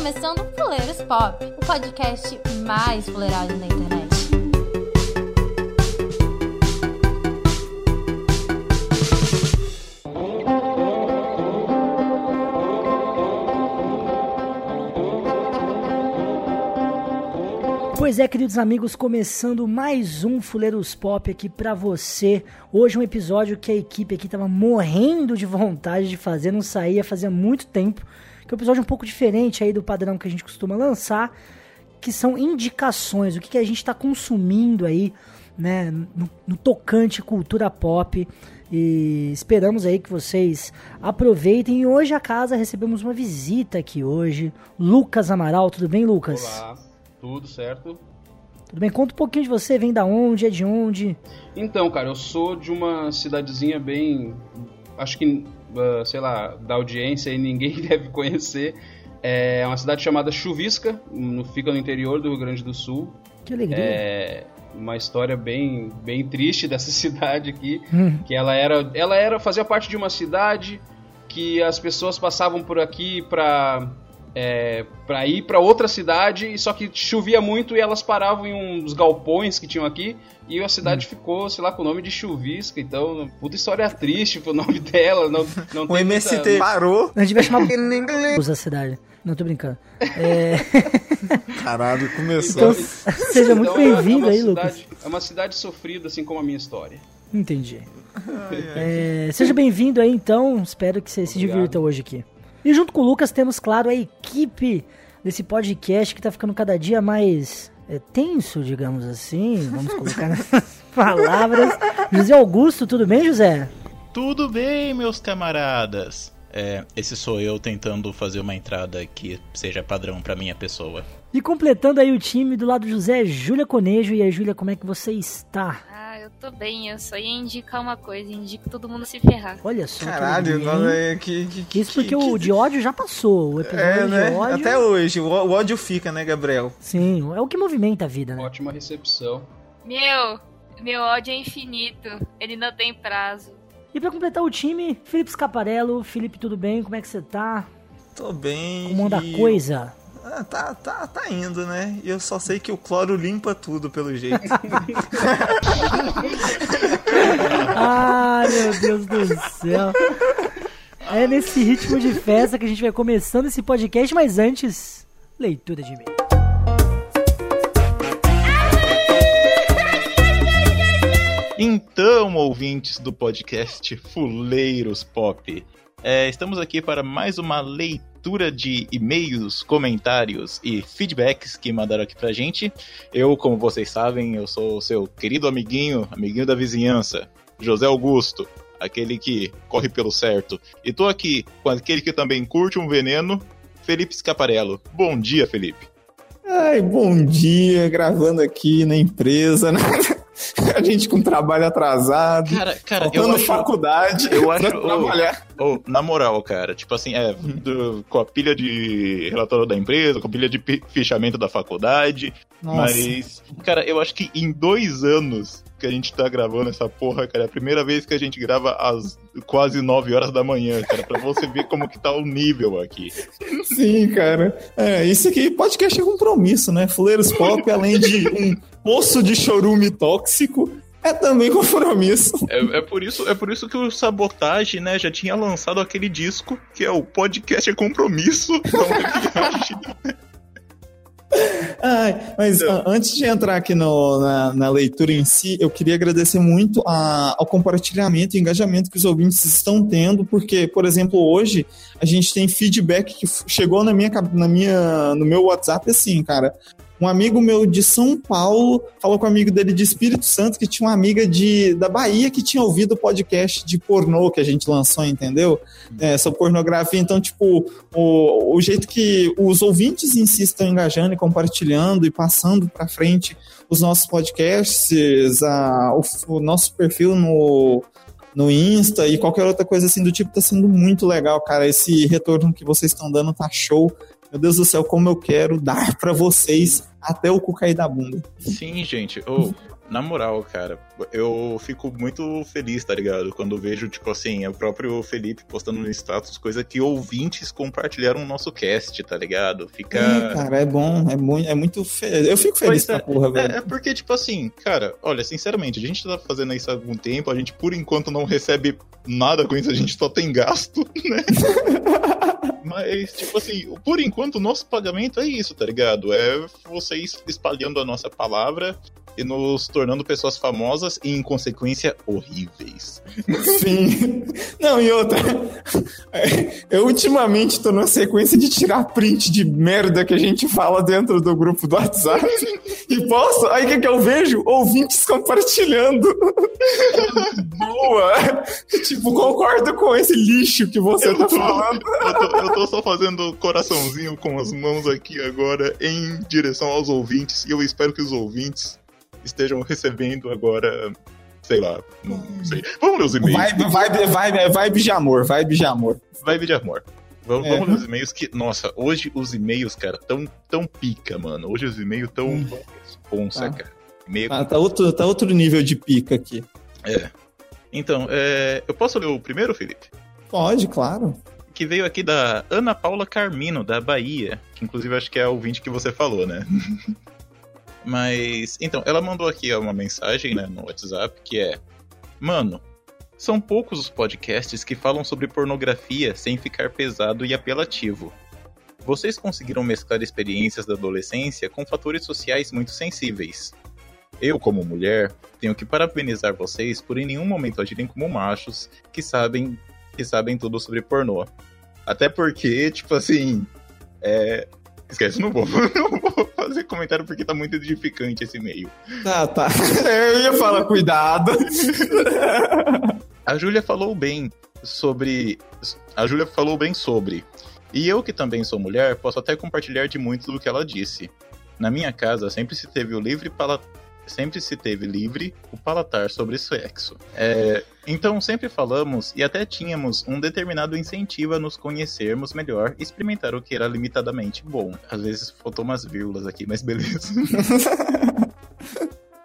começando Fuleiros Pop, o podcast mais fuleirado na internet. Pois é, queridos amigos, começando mais um Fuleiros Pop aqui pra você. Hoje um episódio que a equipe aqui tava morrendo de vontade de fazer, não saía fazia muito tempo. Que é um episódio um pouco diferente aí do padrão que a gente costuma lançar, que são indicações, o que, que a gente tá consumindo aí, né, no, no tocante cultura pop. E esperamos aí que vocês aproveitem. E hoje a casa recebemos uma visita aqui hoje. Lucas Amaral, tudo bem, Lucas? Olá, tudo certo? Tudo bem? Conta um pouquinho de você, vem da onde, é de onde? Então, cara, eu sou de uma cidadezinha bem. Acho que, uh, sei lá, da audiência e ninguém deve conhecer. É uma cidade chamada Chuvisca, no, fica no interior do Rio Grande do Sul. Que alegria. É uma história bem, bem triste dessa cidade aqui, Hum. que ela era, ela era fazia parte de uma cidade que as pessoas passavam por aqui pra é, para ir pra outra cidade, só que chovia muito e elas paravam em uns galpões que tinham aqui e a cidade ficou, sei lá, com o nome de Chuvisca. Então, puta história triste pro nome dela. Não, não O tem MST muita- parou. A gente vai chamar a cidade. Não, tô brincando. É, Caralho, começou. Então, seja muito Então, é- bem-vindo é aí, cidade- Lucas. É uma cidade sofrida, assim como a minha história. Entendi. É, seja bem-vindo aí, então. Espero que você se Obrigado. divirta hoje aqui. E junto com o Lucas temos, claro, a equipe desse podcast que tá ficando cada dia mais é, tenso, digamos assim. Vamos colocar nessas palavras. José Augusto, tudo bem, José? Tudo bem, meus camaradas? É, esse sou eu tentando fazer uma entrada que seja padrão pra minha pessoa. E completando aí o time do lado do José, Júlia Conejo. E aí, Júlia, como é que você está? Ah, eu tô bem, eu só ia indicar uma coisa, indico todo mundo se ferrar. Olha só. Caralho, nós é que, que, que- Isso porque que- o de ódio já passou. O episódio É, né? de ódio. Até hoje, o, o ódio fica, né, Gabriel? Sim, é o que movimenta a vida, né? Ótima recepção. Meu, meu ódio é infinito, ele não tem prazo. E pra completar o time, Felipe Scaparello. Felipe, tudo bem? Como é que você tá? Tô bem. Como anda a coisa? Ah, tá, tá, tá indo, né? E eu só sei que o cloro limpa tudo, pelo jeito. Ai, meu Deus do céu. É nesse ritmo de festa que a gente vai começando esse podcast, mas antes, leitura de e-mail. Então, ouvintes do podcast Fuleiros Pop, é, estamos aqui para mais uma leitura de e-mails, comentários e feedbacks que mandaram aqui pra gente. Eu, como vocês sabem, eu sou o seu querido amiguinho, amiguinho da vizinhança, José Augusto, aquele que corre pelo certo. E tô aqui com aquele que também curte um veneno, Felipe Scaparello. Bom dia, Felipe. Ai, bom dia, gravando aqui na empresa? A gente com trabalho atrasado. Cara, cara, eu faltando acho... faculdade eu acho- pra trabalhar. Ô, na moral, cara, tipo assim, é, do- com a pilha de relatório da empresa, com a pilha de fichamento da faculdade, Nossa. mas, cara, eu acho que em dois anos que a gente tá gravando essa porra, cara, é a primeira vez que a gente grava às quase 9 horas da manhã, cara, pra você ver como que tá o nível aqui. Sim, cara. É, isso aqui, podcast é compromisso, né? Fuleiros Pop, além de um poço de chorume tóxico, é também compromisso. É, é por isso, é por isso que o Sabotage, né, já tinha lançado aquele disco, que é o podcast é compromisso. Então, Ai, mas a- antes de entrar aqui no- na, na leitura em si, eu queria agradecer muito a- ao compartilhamento e engajamento que os ouvintes estão tendo, porque, por exemplo, hoje a gente tem feedback que chegou na minha, na minha, no meu WhatsApp assim, cara. Um amigo meu de São Paulo falou com um amigo dele de Espírito Santo que tinha uma amiga de, da Bahia que tinha ouvido o podcast de pornô que a gente lançou, entendeu? É, sobre pornografia. Então, tipo, o, o jeito que os ouvintes em si estão engajando e compartilhando e passando para frente os nossos podcasts, a, o, o nosso perfil no, no Insta e qualquer outra coisa assim do tipo, tá sendo muito legal, cara. Esse retorno que vocês estão dando tá show. Meu Deus do céu, como eu quero dar para vocês até o cu cair da bunda. Sim, gente. Ô, na moral, cara, eu fico muito feliz, tá ligado? Quando vejo, tipo assim, o próprio Felipe postando no status coisa que ouvintes compartilharam o nosso cast, tá ligado? Fica. É, cara, é bom, é muito, é muito fe... Eu fico feliz Pois com a porra, velho. É, é porque, tipo assim, cara, olha, sinceramente, a gente tá fazendo isso há algum tempo, a gente por enquanto não recebe nada com isso, a gente só tem gasto, né? Mas, tipo assim, por enquanto o nosso pagamento é isso, tá ligado? É vocês espalhando a nossa palavra e nos tornando pessoas famosas e, em consequência, horríveis. Sim. Não, e outra. é, Eu ultimamente tô numa sequência de tirar print de merda que a gente fala dentro do grupo do WhatsApp. E posso? Aí o que, que eu vejo? Ouvintes compartilhando. Boa! Tipo, concordo com esse lixo que você tá falando. Eu tô, eu tô só fazendo coraçãozinho com as mãos aqui agora em direção aos ouvintes e eu espero que os ouvintes estejam recebendo agora, sei lá, não sei. Vamos ler os e-mails. Vibe, vibe, vibe, vibe de amor, vibe de amor. Vibe de amor. Vamos, É. vamos ler os e-mails que, nossa, hoje os e-mails, cara, tão, tão pica, mano. Hoje os e-mails tão Hum. responsa, Ah. cara. E-mail Ah, tá, outro, tá outro nível de pica aqui. É. Então, é, eu posso ler o primeiro, Felipe? Pode, claro. Que veio aqui da Ana Paula Carmino, da Bahia. Que inclusive acho que é a ouvinte que você falou, né? Mas, então, ela mandou aqui uma mensagem né, no WhatsApp que é: Mano, são poucos os podcasts que falam sobre pornografia sem ficar pesado e apelativo. Vocês conseguiram mesclar experiências da adolescência com fatores sociais muito sensíveis. Eu, como mulher, tenho que parabenizar vocês por em nenhum momento agirem como machos que sabem que sabem tudo sobre pornô. Até porque, tipo assim, é... Esquece, não vou, não vou fazer comentário porque tá muito edificante esse e-mail. Tá, tá. Eu ia falar, cuidado. A Júlia falou bem sobre. A Júlia falou bem sobre. E eu, que também sou mulher, posso até compartilhar de muito do que ela disse. Na minha casa sempre se teve o livre. Sempre se teve livre o palatar sobre sexo. É, Então sempre falamos e até tínhamos um determinado incentivo a nos conhecermos melhor e experimentar o que era limitadamente bom. Às vezes faltou umas vírgulas aqui, mas beleza.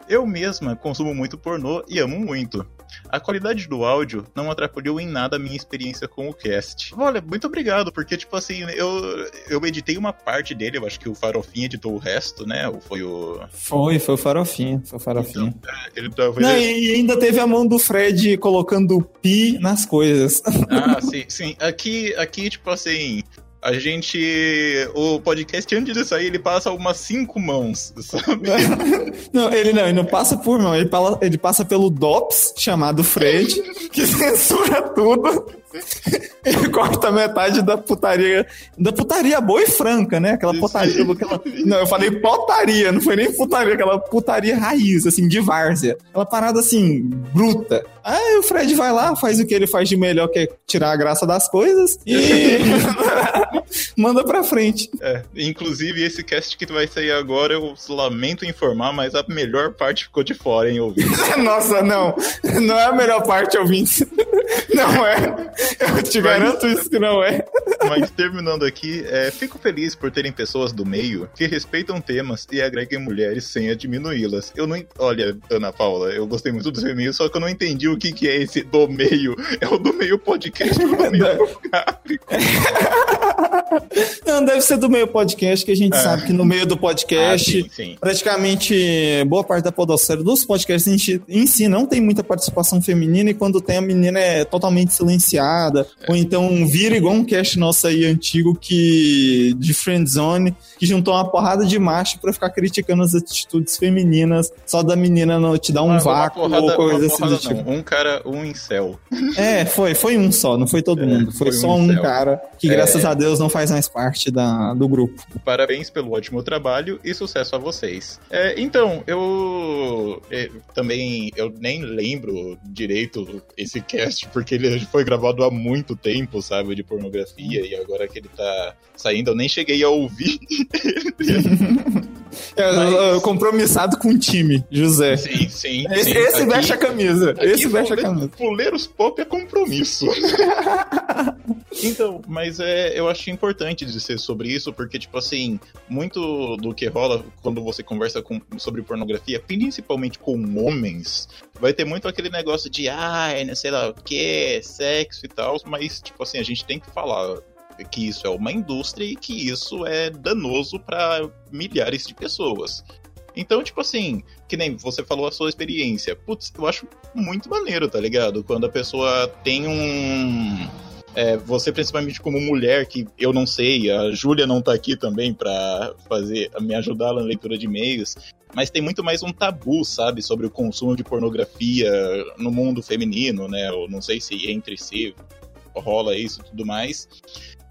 Eu mesma consumo muito pornô e amo muito. A qualidade do áudio não atrapalhou em nada a minha experiência com o cast. Olha, muito obrigado, porque, tipo assim, eu, eu editei uma parte dele, eu acho que o Farofinha editou o resto, né? Ou foi o. Foi, foi o farofinha, foi o farofinha. Ele talvez. Não, e ainda teve a mão do Fred colocando pi nas coisas. Ah, sim, sim. Aqui, aqui, tipo assim. A gente. O podcast, antes de sair, ele passa umas cinco mãos, sabe? Não, ele não, ele não passa por mão, ele passa pelo DOPS, chamado Fred, que censura tudo. Ele corta metade da putaria. Da putaria boa e franca, né? Aquela putaria. aquela- não, eu falei potaria, não foi nem putaria, aquela putaria raiz, assim, de várzea. Aquela parada assim, bruta. Aí o Fred vai lá, faz o que ele faz de melhor, que é tirar a graça das coisas, e manda pra frente. É, inclusive, esse cast que vai sair agora, eu lamento informar, mas a melhor parte ficou de fora, hein, ouvinte? Nossa, não. Não é a melhor parte, ouvinte. Não é. Eu te garanto isso que não é. Mas terminando aqui, é, fico feliz por terem pessoas do meio que respeitam temas e agreguem mulheres sem diminuí-las. Eu não. Olha, Ana Paula, eu gostei muito do seu e-mail, só que eu não entendi o que, que é esse do meio. É o do meio podcast do meio? Não, deve ser do meio podcast, que a gente É. sabe que no meio do podcast, Ah, sim, sim. praticamente boa parte da podosfera dos podcasts em em si não tem muita participação feminina e quando tem a menina é totalmente silenciada. Ou então vira igual um cast nosso aí antigo que de Friendzone, que juntou uma porrada de macho pra ficar criticando as atitudes femininas, só da menina não te dar um uma vácuo porrada- ou coisa assim do tipo. Um cara, um incel. É, foi, foi um só, não foi todo É, mundo. Foi, foi só um um cara que, É. graças a Deus, não faz mais parte da, do grupo. Parabéns pelo ótimo trabalho e sucesso a vocês. É, então, eu é, também eu nem lembro direito esse cast, porque ele foi gravado há muito tempo, sabe, de pornografia, e agora que ele tá saindo, eu nem cheguei a ouvir. É, Mas- Compromissado com o time, José. Sim, sim. Esse, sim. esse Aqui- veste a camisa. aqui Esse veste a camisa. Fuleiros Pop é compromisso. então, mas é, eu acho importante dizer sobre isso, porque, tipo assim, muito do que rola quando você conversa com, sobre pornografia, principalmente com homens, vai ter muito aquele negócio de, ai, não sei lá o que, sexo e tal, mas, tipo assim, a gente tem que falar que isso é uma indústria e que isso é danoso para milhares de pessoas. Então, tipo assim, que nem você falou a sua experiência. Putz, eu acho muito maneiro, tá ligado? Quando a pessoa tem um. é, você, principalmente como mulher, que eu não sei, a Júlia não tá aqui também pra fazer, me ajudar na leitura de e-mails, mas tem muito mais um tabu, sabe, sobre o consumo de pornografia no mundo feminino, né? Eu não sei se entre si rola isso e tudo mais.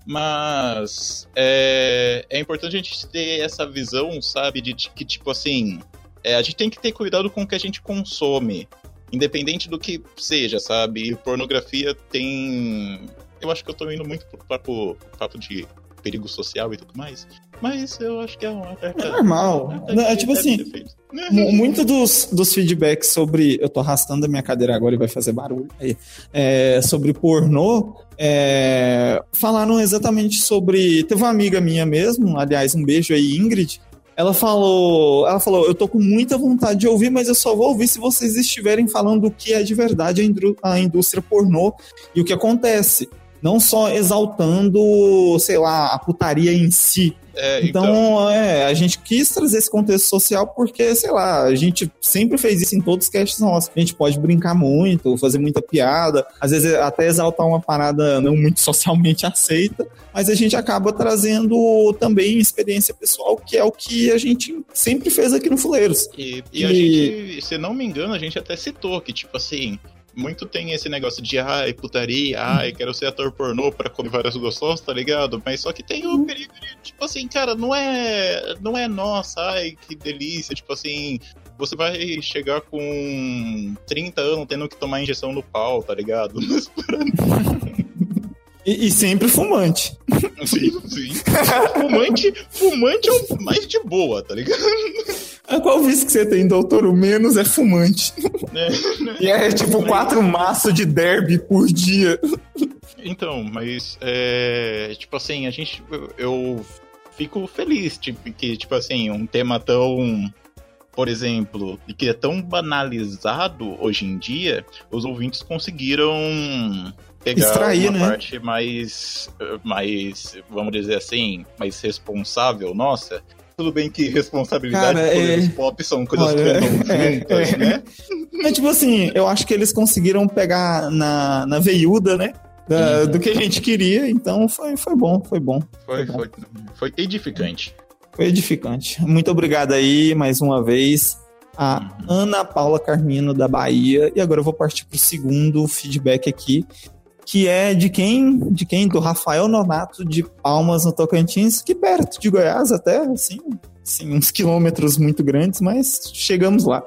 Mas é, é importante a gente ter essa visão, sabe, de que, tipo assim, é, a gente tem que ter cuidado com o que a gente consome, independente do que seja, sabe? Pornografia tem. Eu acho que eu tô indo muito pro papo, papo de perigo social e tudo mais, mas eu acho que é uma. É, É normal. deve- É, tipo assim, Muito dos, dos feedbacks sobre. Eu tô arrastando a minha cadeira agora e vai fazer barulho aí. É, sobre pornô. é, falaram exatamente sobre. Teve uma amiga minha mesmo, aliás, um beijo aí, Ingrid. Ela falou, ela falou, eu tô com muita vontade de ouvir, mas eu só vou ouvir se vocês estiverem falando o que é de verdade a indústria pornô e o que acontece. Não só exaltando, sei lá, a putaria em si, É, então, é, a gente quis trazer esse contexto social porque, sei lá, a gente sempre fez isso em todos os casts nossos. A gente pode brincar muito, fazer muita piada, às vezes até exaltar uma parada não muito socialmente aceita, mas a gente acaba trazendo também experiência pessoal, que é o que a gente sempre fez aqui no Fuleiros. E, e a E- gente, se não me engano, a gente até citou que, tipo assim, muito tem esse negócio de, ai, putaria, ai, quero ser ator pornô pra comer várias gostosas, tá ligado? Mas só que tem o perigo de, tipo assim, cara, não é, não é nossa, ai, que delícia, tipo assim, você vai chegar com 30 anos tendo que tomar injeção no pau, tá ligado? E, e sempre fumante. sim, sim. Fumante, fumante é o mais de boa, tá ligado? A qual vício que você tem, doutor? O menos é fumante. É. E é tipo quatro maços de derby por dia. Então, mas é, tipo assim, a gente eu, eu fico feliz tipo, que tipo assim, um tema tão por exemplo, e que é tão banalizado hoje em dia, os ouvintes conseguiram pegar Extrair, uma né? parte mais mais, vamos dizer assim, mais responsável nossa. Tudo bem que responsabilidade Cara, e poderes é- pop são coisas Olha, que andam é, juntas, é. né? É tipo assim, eu acho que eles conseguiram pegar na, na veiuda, né? da- Uhum. Do que a gente queria, então foi, foi bom, foi bom. Foi, foi, foi edificante. Foi edificante. Muito obrigado aí, mais uma vez, a Uhum. Ana Paula Carmino, da Bahia. E agora eu vou partir pro segundo feedback aqui, que é de quem? De quem? Do Rafael Nonato, de Palmas, no Tocantins, que perto de Goiás até, assim, assim uns quilômetros muito grandes, mas chegamos lá.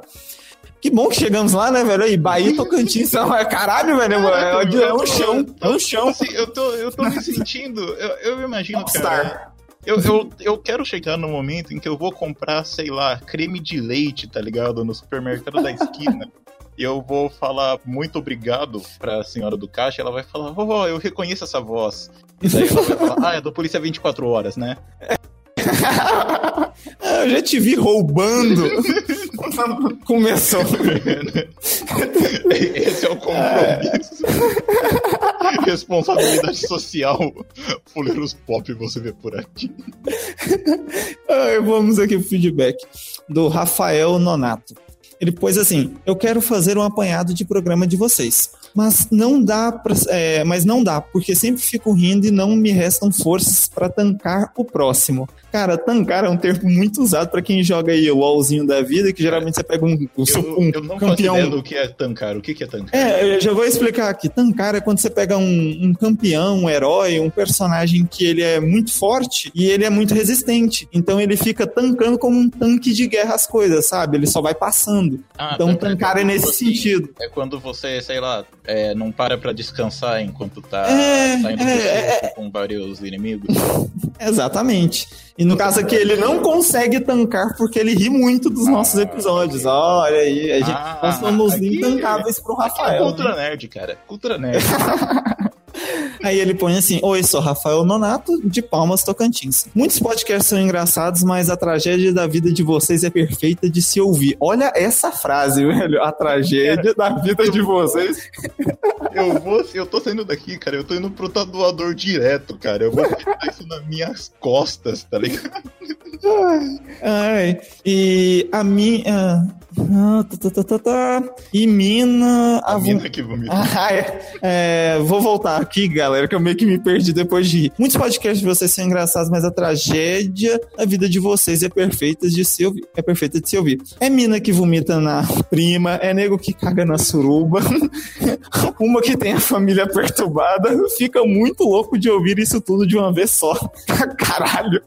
Que bom que chegamos lá, né, velho? Aí, Bahia e Tocantins, não, é caralho, velho, é, é, é um chão, é um chão. Assim, eu tô, eu tô me sentindo. Eu, eu imagino, cara. Popstar. Eu, eu, eu quero chegar no momento em que eu vou comprar, sei lá, creme de leite, tá ligado? No supermercado da esquina. E eu vou falar muito obrigado pra senhora do caixa. Ela vai falar, oh, eu reconheço essa voz. E daí ela vai falar, ah, é da polícia 24 horas, né? Ah, Eu já te vi roubando. Começou. Esse é o compromisso. Responsabilidade social. Fuleiros pop você vê por aqui. Ah, Vamos aqui pro feedback do Rafael Nonato. Ele pôs assim: Eu quero fazer um apanhado de programa de vocês, mas não dá, pra, é, mas não dá, porque sempre fico rindo e não me restam forças para tancar o próximo. Cara, tancar é um termo muito usado para quem joga aí o LOLzinho da vida, que geralmente você pega um, um, Eu, um eu não campeão. do que é tancar. O que, é tancar? É, eu já vou explicar aqui. Tancar é quando você pega um, um campeão, um herói, um personagem que ele é muito forte e ele é muito resistente. Então ele fica tancando como um tanque de guerra as coisas, sabe? Ele só vai passando. Ah, então tancar é quando nesse você- sentido. É quando você, sei lá, é, não para pra descansar enquanto tá É, saindo é, é, com vários inimigos. Exatamente. E no caso aqui, ele não consegue tancar porque ele ri muito dos nossos episódios. Olha aí, a gente, Ah, nós somos aqui- intancáveis pro É Rafael. Cultura né? Nerd, cara. Cultura Nerd. Aí ele põe assim: Oi, sou Rafael Nonato, de Palmas Tocantins. Muitos podcasts são engraçados, mas a tragédia da vida de vocês é perfeita de se ouvir. Olha essa frase, velho. A tragédia da vida de vocês. Eu vou, eu tô saindo daqui, cara. Eu tô indo pro tatuador direto, cara. Eu vou botar isso nas minhas costas, tá ligado? Ai, e a minha. Ah, tá, tá, tá, tá, tá. E mina. A A mina que vomita. Ah, é. É, vou voltar aqui, galera, que eu meio que me perdi depois de rir. Muitos podcasts de vocês são engraçados, mas a tragédia da vida de vocês é perfeita de se ouvir. É perfeita de se ouvir. É mina que vomita na prima, é nego que caga na suruba, uma que tem a família perturbada. Fica muito louco de ouvir isso tudo de uma vez só. Caralho.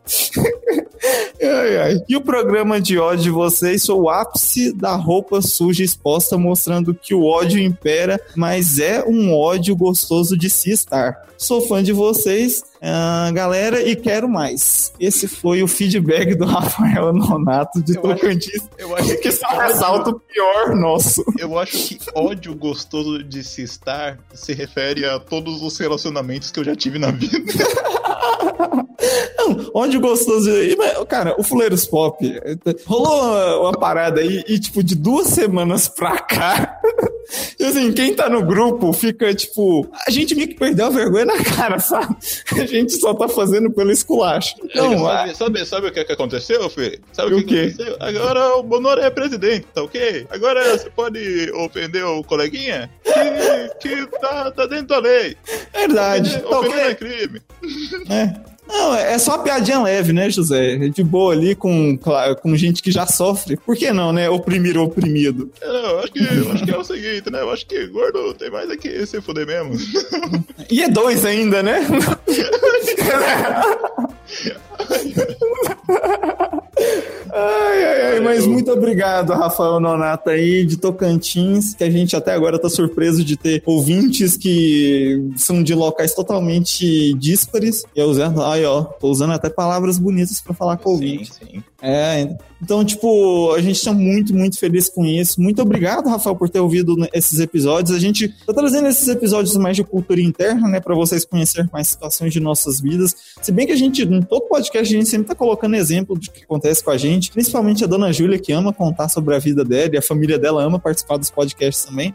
Ai, ai. E o programa de ódio de vocês foi o ápice da roupa suja exposta, mostrando que o ódio impera, mas é um ódio gostoso de se estar. Sou fã de vocês, ah, galera, e quero mais. Esse foi o feedback do Rafael Nonato de Eu acho- Tocantins, Eu acho que só ressalta o pior nosso. Eu acho que ódio gostoso de se estar se refere a todos os relacionamentos que eu já tive na vida. Não, ódio gostoso. E, mas, Cara, o Fuleiros Pop rolou uma, uma parada aí e, tipo, de duas semanas pra cá. E assim, quem tá no grupo fica, tipo, a gente meio que perdeu a vergonha na cara, sabe? A gente só tá fazendo pelo esculacho. Então, a- sabe, sabe, sabe o que, que aconteceu, Fê? Sabe O que, quê? aconteceu? Agora o Bonoro é presidente, tá ok? Agora você pode ofender o coleguinha que, que tá, tá dentro da lei. verdade. Ofender, Tá ofender ok? é crime. É. Não, é só uma piadinha leve, né, José? De boa ali com, com gente que já sofre. Por que não, né? Oprimir o oprimido. É, Não, eu acho que, eu acho que é o seguinte, né? Eu acho que gordo tem mais é que se fuder mesmo. E é dois ainda, né? Ai, ai, ai, mas muito obrigado, Rafael Nonato aí de Tocantins, que a gente até agora tá surpreso de ter ouvintes que são de locais totalmente díspares. E eu usando, ai, ó, tô usando até palavras bonitas pra falar com o sim, ouvinte. sim. É, então, tipo, a gente tá muito, muito feliz com isso. Muito obrigado, Rafael, por ter ouvido esses episódios. A gente tá trazendo esses episódios mais de cultura interna, né, pra vocês conhecerem mais situações de nossas vidas. Se bem que a gente, em todo podcast, a gente sempre tá colocando exemplo do que acontece com a gente, principalmente a dona Júlia, que ama contar sobre a vida dela e a família dela ama participar dos podcasts também.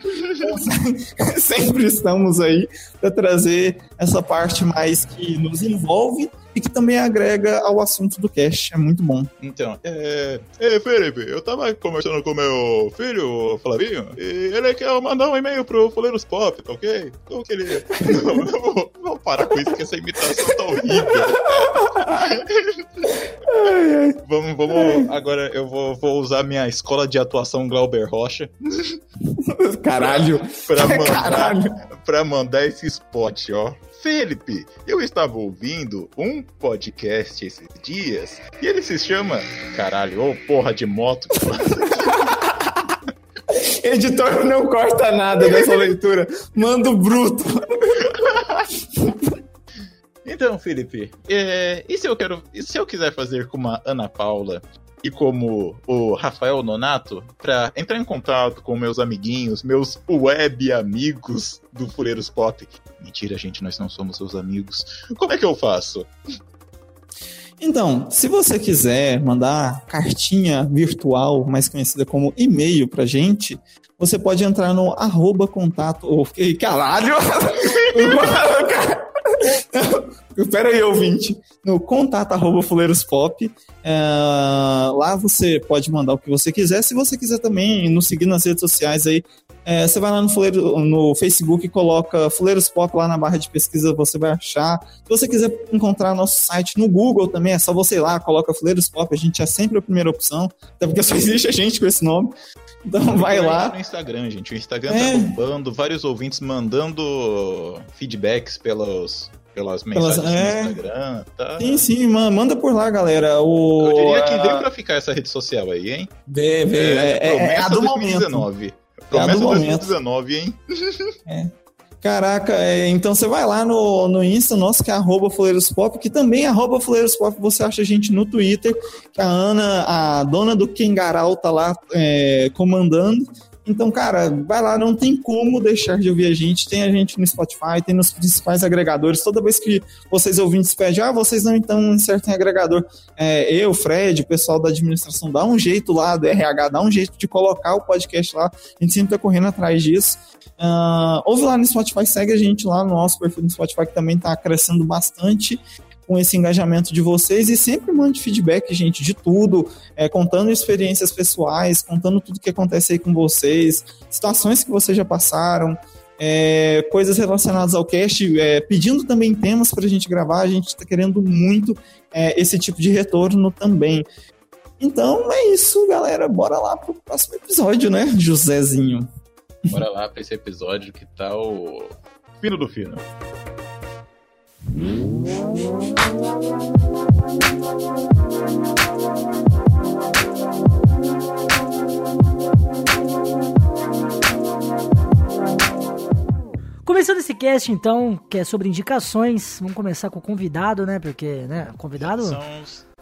Sempre estamos aí pra trazer essa parte mais que nos envolve e que também agrega ao assunto do cast. É muito bom. Então, é. Ei, Felipe, eu tava conversando com meu filho, o Flavinho, e ele quer mandar um e-mail pro Fuleiros Pop, tá ok? Como que ele. Não, não vou, vou parar com isso, que essa imitação tá horrível. vamos, vamos. Agora eu vou, vou usar minha escola de atuação Glauber Rocha Caralho. pra mandar, Caralho. pra mandar esse spot, ó. Felipe, eu estava ouvindo um podcast esses dias e ele se chama. Caralho, ô porra de moto. Editor não corta nada dessa leitura. Manda o bruto. Então, Felipe, é, e se eu quero. Se eu quiser fazer como a Ana Paula e como o Rafael Nonato, pra entrar em contato com meus amiguinhos, meus web amigos do Fureiros Pop? Mentira, gente, nós não somos seus amigos. Como é que eu faço? Então, se você quiser mandar cartinha virtual, mais conhecida como e-mail pra gente, você pode entrar no arroba contato. Oh, que- caralho! Espera aí, ouvinte. No contato arroba fuleirospop. É, lá você pode mandar o que você quiser. Se você quiser também nos seguir nas redes sociais aí, é, você vai lá no, Fuleiro, no Facebook e coloca Fuleiros Pop lá na barra de pesquisa, você vai achar. Se você quiser encontrar nosso site no Google também, é só você ir lá, coloca Fuleiros Pop, a gente é sempre a primeira opção, até porque só existe a gente com esse nome. Então vai lá. No Instagram, gente. O Instagram É. tá bombando, vários ouvintes mandando feedbacks pelos, pelas mensagens é. no Instagram. Tá? Sim, sim, ma- manda por lá, galera. O, Eu diria que veio pra ficar essa rede social aí, hein? Vê, vê, é, é- é a do momento. 2019. Promessa do momento. 2019, hein? Caraca, é, então você vai lá no, no Insta nosso, que é arroba Fuleirospop, que também é arroba Fuleirospop, você acha a gente no Twitter, que a Ana, a dona do Kengarau, tá lá é, comandando. Então, cara, vai lá, não tem como deixar de ouvir a gente. Tem a gente no Spotify, tem nos principais agregadores. Toda vez que vocês ouvintes pedem, ah, vocês não estão certo em agregador. É, eu, Fred, o pessoal da administração, dá um jeito lá, do RH, dá um jeito de colocar o podcast lá. A gente sempre tá correndo atrás disso. Uh, ouve lá no Spotify, segue a gente lá no nosso perfil no Spotify, que também tá crescendo bastante com esse engajamento de vocês e sempre mande feedback, gente, de tudo, é, contando experiências pessoais, contando tudo que acontece aí com vocês, situações que vocês já passaram, é, coisas relacionadas ao cast, é, pedindo também temas para a gente gravar, a gente está querendo muito é, esse tipo de retorno também. Então é isso, galera. Bora lá pro próximo episódio, né, Josézinho? Bora lá pra esse episódio que tá o fino do fino. Começando esse cast, então, que é sobre indicações, vamos começar com o convidado, né? Porque, né, convidado... São,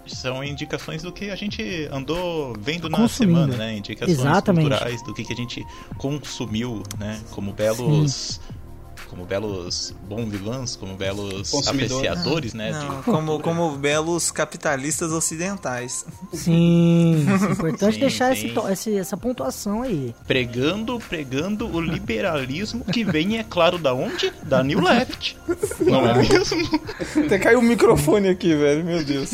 são indicações do que a gente andou vendo na Consumindo. semana, né? Indicações Exatamente. culturais do que, que a gente consumiu, né? Como belos. Como belos bom vilãs, como belos apreciadores, né? de Não, como, como belos capitalistas ocidentais. Sim, é importante Sim, deixar sim. esse- essa pontuação aí. Pregando, pregando o liberalismo que vem, é claro, da onde? Da New Left. Não é mesmo? Até caiu o microfone aqui, velho, meu Deus.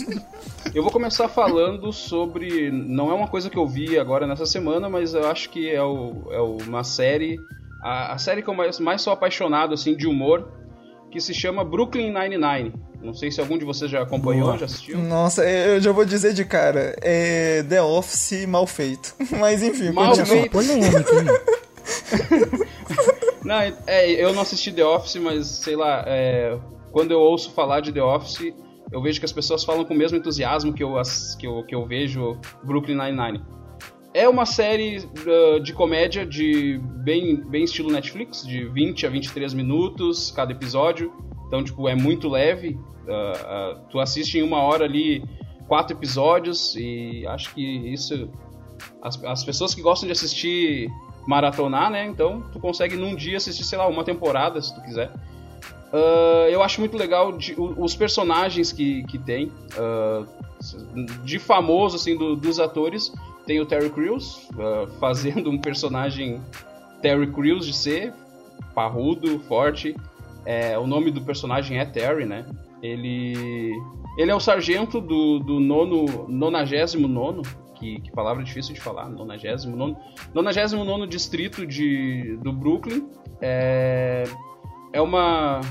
Eu vou começar falando sobre. Não é uma coisa que eu vi agora nessa semana, mas eu acho que é, o, é uma série. A, a série que eu mais, mais sou apaixonado assim, de humor, que se chama Brooklyn Nine-Nine. Não sei se algum de vocês já acompanhou, Boa. já assistiu. Nossa, eu já vou dizer de cara, é The Office mal feito. Mas enfim, Mal continua. feito. Não, é, eu não assisti The Office, mas sei lá, é, quando eu ouço falar de The Office, eu vejo que as pessoas falam com o mesmo entusiasmo que eu, que eu, que eu vejo Brooklyn Nine-Nine. É uma série uh, de comédia de bem, bem estilo Netflix, de 20 a 23 minutos cada episódio. Então, tipo, é muito leve. Uh, uh, tu assiste em uma hora ali quatro episódios e acho que isso as, as pessoas que gostam de assistir maratonar, né? Então tu consegue num dia assistir, sei lá, uma temporada, se tu quiser. Ah, eu acho muito legal de- os personagens que, que tem. ah, de famoso, assim, do- dos atores, tem o Terry Crews, ah, fazendo um personagem Terry Crews de ser parrudo, forte. É, o nome do personagem é Terry, né? Ele, ele é o sargento do, do nono, nonagésimo nono, que, que palavra difícil de falar, nonagésimo nono, nonagésimo nono distrito de, do Brooklyn. É, é uma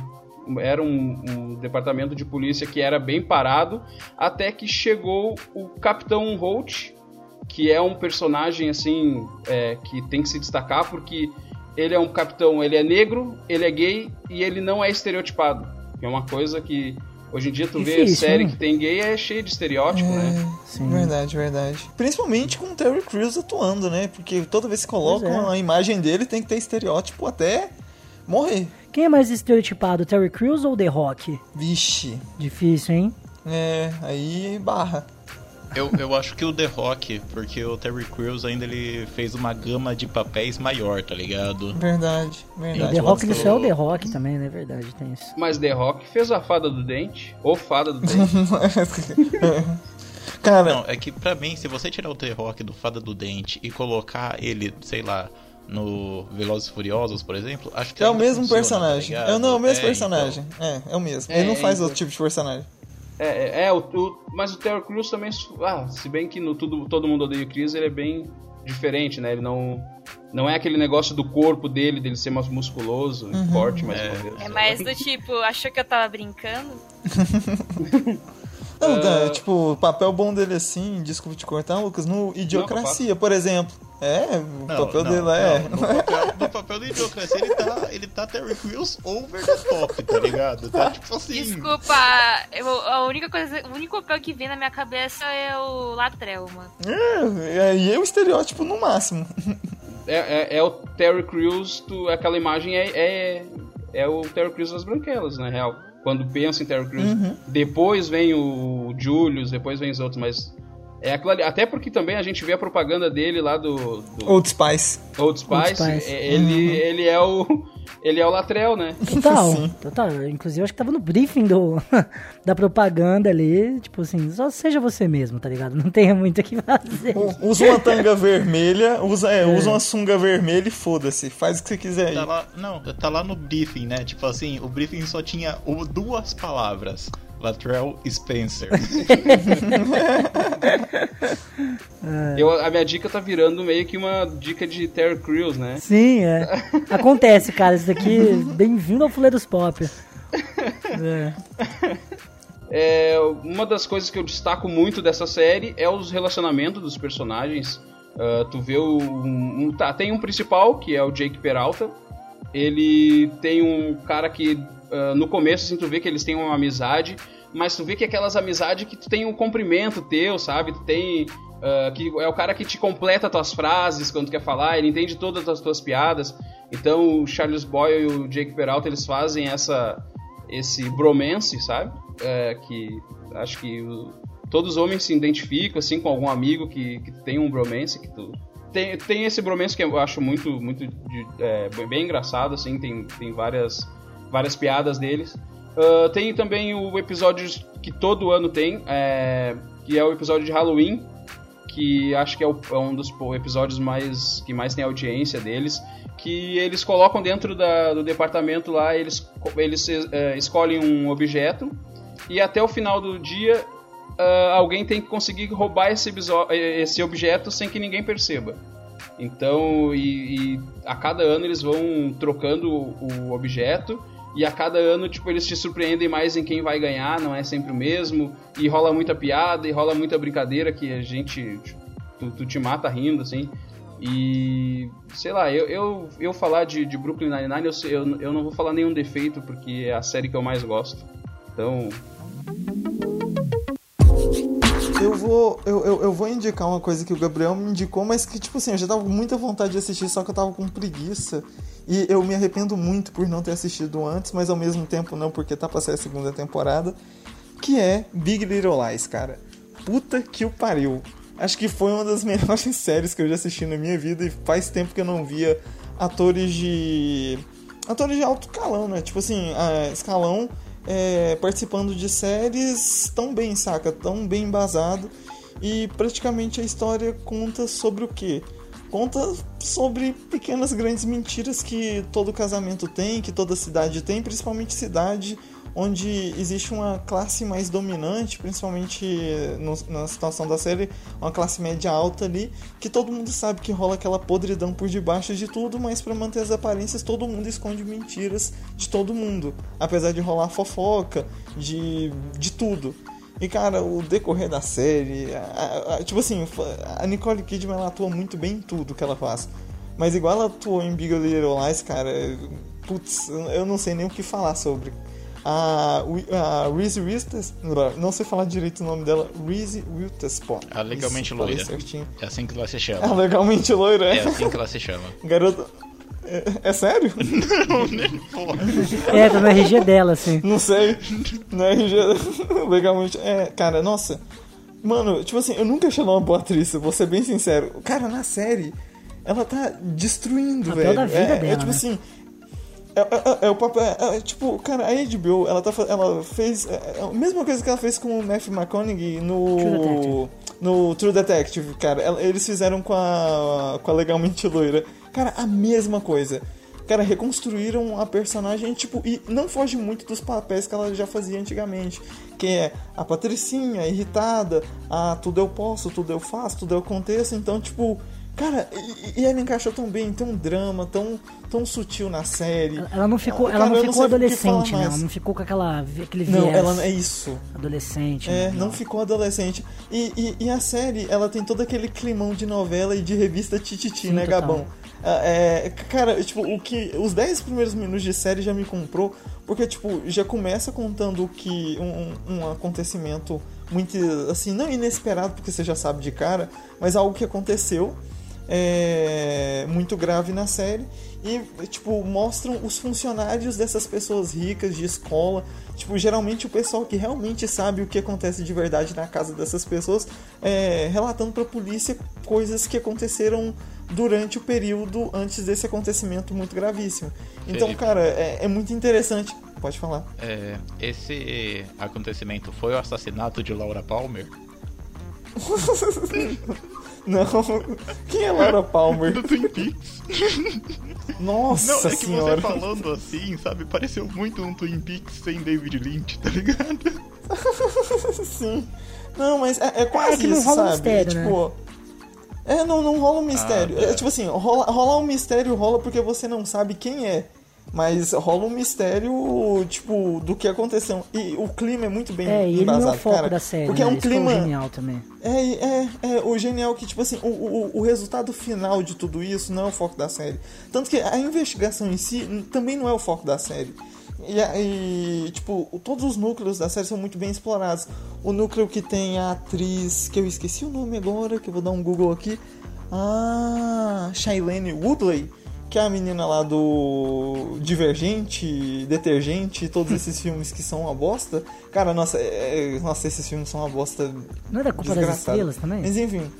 era um, um departamento de polícia que era bem parado até que chegou o Capitão Holt que é um personagem assim é, que tem que se destacar porque ele é um capitão ele é negro ele é gay e ele não é estereotipado que é uma coisa que hoje em dia tu vê Difícil, série né? que tem gay é cheio de estereótipo né Sim. Verdade, verdade. Principalmente com o Terry Crews atuando, né? Porque toda vez que colocam Pois é. a imagem dele tem que ter estereótipo até morrer. Quem é mais estereotipado, Terry Crews ou The Rock? Vixe. Difícil, hein? É, aí barra. Eu, eu acho que o The Rock, porque o Terry Crews ainda ele fez uma gama de papéis maior, tá ligado? Verdade, E verdade. The Rock ele só é o The Rock também, né? Verdade, tem isso. mas The Rock fez a fada do dente ou fada do dente Cara, Não, é que pra mim, se você tirar o The Rock do Fada do Dente e colocar ele, sei lá, no Velozes e Furiosos, por exemplo, acho que é o mesmo funciona, personagem. tá é, não, é o mesmo É, personagem. É, é o mesmo. É, Ele não faz então. outro tipo de personagem. É, é, é, o, o- mas o Terry Crews também. Ah, se bem que no tudo, Todo Mundo Odeia o Chris, ele é bem diferente, né? Ele não. Não é aquele negócio do corpo dele, dele ser mais musculoso, e forte, mais É. vez. É mais do tipo, achou que eu tava brincando? Não, tá, tipo, o papel bom dele assim, desculpa te cortar, Lucas, no Idiocracia, por exemplo. É, o Não, papel não, dele lá é. não, No papel, no papel do Idiocracia, ele tá, ele tá Terry Crews over the top, tá ligado? Tá tipo assim. Desculpa, eu- a única coisa, o único papel que vem na minha cabeça é o Latrell, mano. É, e aí é o estereótipo no máximo. é, é, é o Terry Crews, tu, aquela imagem é, é, é o Terry Crews das branquelas, na real. Quando pensa em Terry Crews. Uhum. Depois vem o Julius, depois vem os outros, mas. É aquilo ali. Até porque também a gente vê a propaganda dele lá do. do Old Spice. Old Spice. Old Spice. é- Ele, ele é o. Ele é o Latrell, né? Total, Sim. total. Inclusive, acho que tava no briefing do, da propaganda ali. Tipo assim, só seja você mesmo, tá ligado? Não tenha muito o que fazer. U- Usa uma tanga vermelha, usa, é, usa uma sunga vermelha e foda-se. Faz o que você quiser aí. Tá lá, não, tá lá no briefing, né? Tipo assim, o briefing só tinha duas palavras. Latrell Spencer. Eu, a minha dica tá virando meio que uma dica de Terry Crews, né? Sim, é. Acontece, cara. Isso daqui, bem-vindo ao Fuleiros Pop. É. É, uma das coisas que eu destaco muito dessa série é os relacionamentos dos personagens. Ah, tu vê o. Um, tá, tem um principal, que é o Jake Peralta. Ele tem um cara que ah, no começo assim, tu vê que eles têm uma amizade, mas tu vê que é aquelas amizades que tu tem um cumprimento teu, sabe? Tu tem. Ah, que é o cara que te completa tuas frases quando tu quer falar, ele entende todas as tuas piadas. Então o Charles Boyle e o Jake Peralta eles fazem essa esse bromance, sabe? É, que acho que o- todos os homens se identificam assim com algum amigo que, que tem um bromance que tu tem, tem esse bromance que eu acho muito muito de- é, bem- engraçado assim, tem, tem várias várias piadas deles. Ah, tem também o episódio que todo ano tem, é, que é o episódio de Halloween, que acho que é, o- é um dos episódios mais que mais tem audiência deles, que eles colocam dentro da- do departamento lá, eles, eles eh, escolhem um objeto e até o final do dia ah, alguém tem que conseguir roubar esse, eh, esse objeto sem que ninguém perceba. Então, e, e a cada ano eles vão trocando o objeto e a cada ano, tipo, eles te surpreendem mais em quem vai ganhar, não é sempre o mesmo. E rola muita piada e rola muita brincadeira que a gente. Tu, tu te mata rindo, assim. E. Sei lá, eu, eu, eu falar de, de Brooklyn Nine-Nine, eu, eu, eu não vou falar nenhum defeito, porque é a série que eu mais gosto. Então. Eu vou, eu, eu, eu vou indicar uma coisa que o Gabriel me indicou, mas que, tipo assim, eu já tava com muita vontade de assistir, só que eu tava com preguiça. E eu me arrependo muito por não ter assistido antes, mas ao mesmo tempo não, porque tá pra sair a segunda temporada. Que é Big Little Lies, cara. Puta que o pariu. Acho que foi uma das melhores séries que eu já assisti na minha vida e faz tempo que eu não via atores de. atores de alto escalão, né? Tipo assim, ah, escalão é, participando de séries tão bem, saca? Tão bem embasado. E praticamente a história conta sobre o quê? Conta sobre pequenas grandes mentiras que todo casamento tem, que toda cidade tem, principalmente cidade onde existe uma classe mais dominante, principalmente no- na situação da série, uma classe média alta ali, que todo mundo sabe que rola aquela podridão por debaixo de tudo, mas para manter as aparências todo mundo esconde mentiras de todo mundo, apesar de rolar fofoca, de, de tudo. E cara, o decorrer da série, a- a- tipo assim, a Nicole Kidman ela atua muito bem em tudo que ela faz. Mas igual ela atuou em Big Little Lies, cara, putz, eu não sei nem o que falar sobre. A, a Reese Witherspoon, não sei falar direito o nome dela, Reese Witherspoon. A legalmente Isso, loira. certinho. É assim que ela se chama. legalmente loira, é. É assim que ela se chama. Garota. É, é sério? É, tá no RG dela, assim. Não sei. Não é RG. Legalmente. É, cara, nossa. Mano, tipo assim, eu nunca achei ela uma boa atriz, vou ser bem sincero. Cara, na série, ela tá destruindo, Papel velho. da vida é, é dela, tipo né? assim. É, é- é o papel. é- é, tipo, cara, a HBO, ela, tá, ela fez. É, é a mesma coisa que ela fez com o Matthew McConaughey True no. Detective. No True Detective, cara. Eles fizeram com a. com a legalmente loira. Cara, a mesma coisa. Cara, reconstruíram a personagem, tipo, e não foge muito dos papéis que ela já fazia antigamente. Que é a Patricinha, irritada, a tudo eu posso, tudo eu faço, tudo eu aconteço. Então, tipo, cara, e, e ela encaixou tão bem, tem um drama tão, tão sutil na série. Ela não ficou, Ah, ela cara, não não ficou sei o que falar adolescente, né? Ela não ficou com aquela, aquele viés Não, ela é isso. adolescente. É, né? não ficou adolescente. E, e, e a série, ela tem todo aquele climão de novela e de revista Tititi, Sim, né, total. Gabão? Ah, É, cara, tipo, o que. Os 10 primeiros minutos de série já me comprou, porque, tipo, já começa contando que. Um, um acontecimento muito, assim, não inesperado, porque você já sabe de cara, mas algo que aconteceu. É, muito grave na série. E tipo mostram os funcionários dessas pessoas ricas de escola. Tipo geralmente o pessoal que realmente sabe o que acontece de verdade na casa dessas pessoas é, relatando para a polícia coisas que aconteceram durante o período antes desse acontecimento muito gravíssimo. Então Felipe. cara é, é muito interessante. Pode falar. É, esse acontecimento foi o assassinato de Laura Palmer? não quem é Laura Palmer Do Twin Peaks. nossa Não, é que senhora você falando assim, sabe? Pareceu muito um Twin Peaks sem David Lynch, tá ligado? Sim. Não, mas é, é quase É que não isso, rola um sabe? mistério, tipo, É, não, não rola um mistério. Ah, tá. É, tipo assim, rola, rolar um mistério rola porque você não sabe quem é. Mas rola um mistério, tipo, do que aconteceu. E o clima é muito bem É, e ele não é embasado, o foco cara. da série, Porque né? é um Isso é clima. genial também. É, é, é, o genial que, tipo assim, o, o, o resultado final de tudo isso não é o foco da série. Tanto que a investigação em si também não é o foco da série. E, e, tipo, todos os núcleos da série são muito bem explorados. O núcleo que tem a atriz, que eu esqueci o nome agora, que eu vou dar um Google aqui. Ah, Shailene Woodley, que é a menina lá do Divergente, Detergente, todos esses filmes que são uma bosta. Cara, nossa, é- é- nossa, esses filmes são uma bosta Não é da culpa das estrelas também? mas enfim.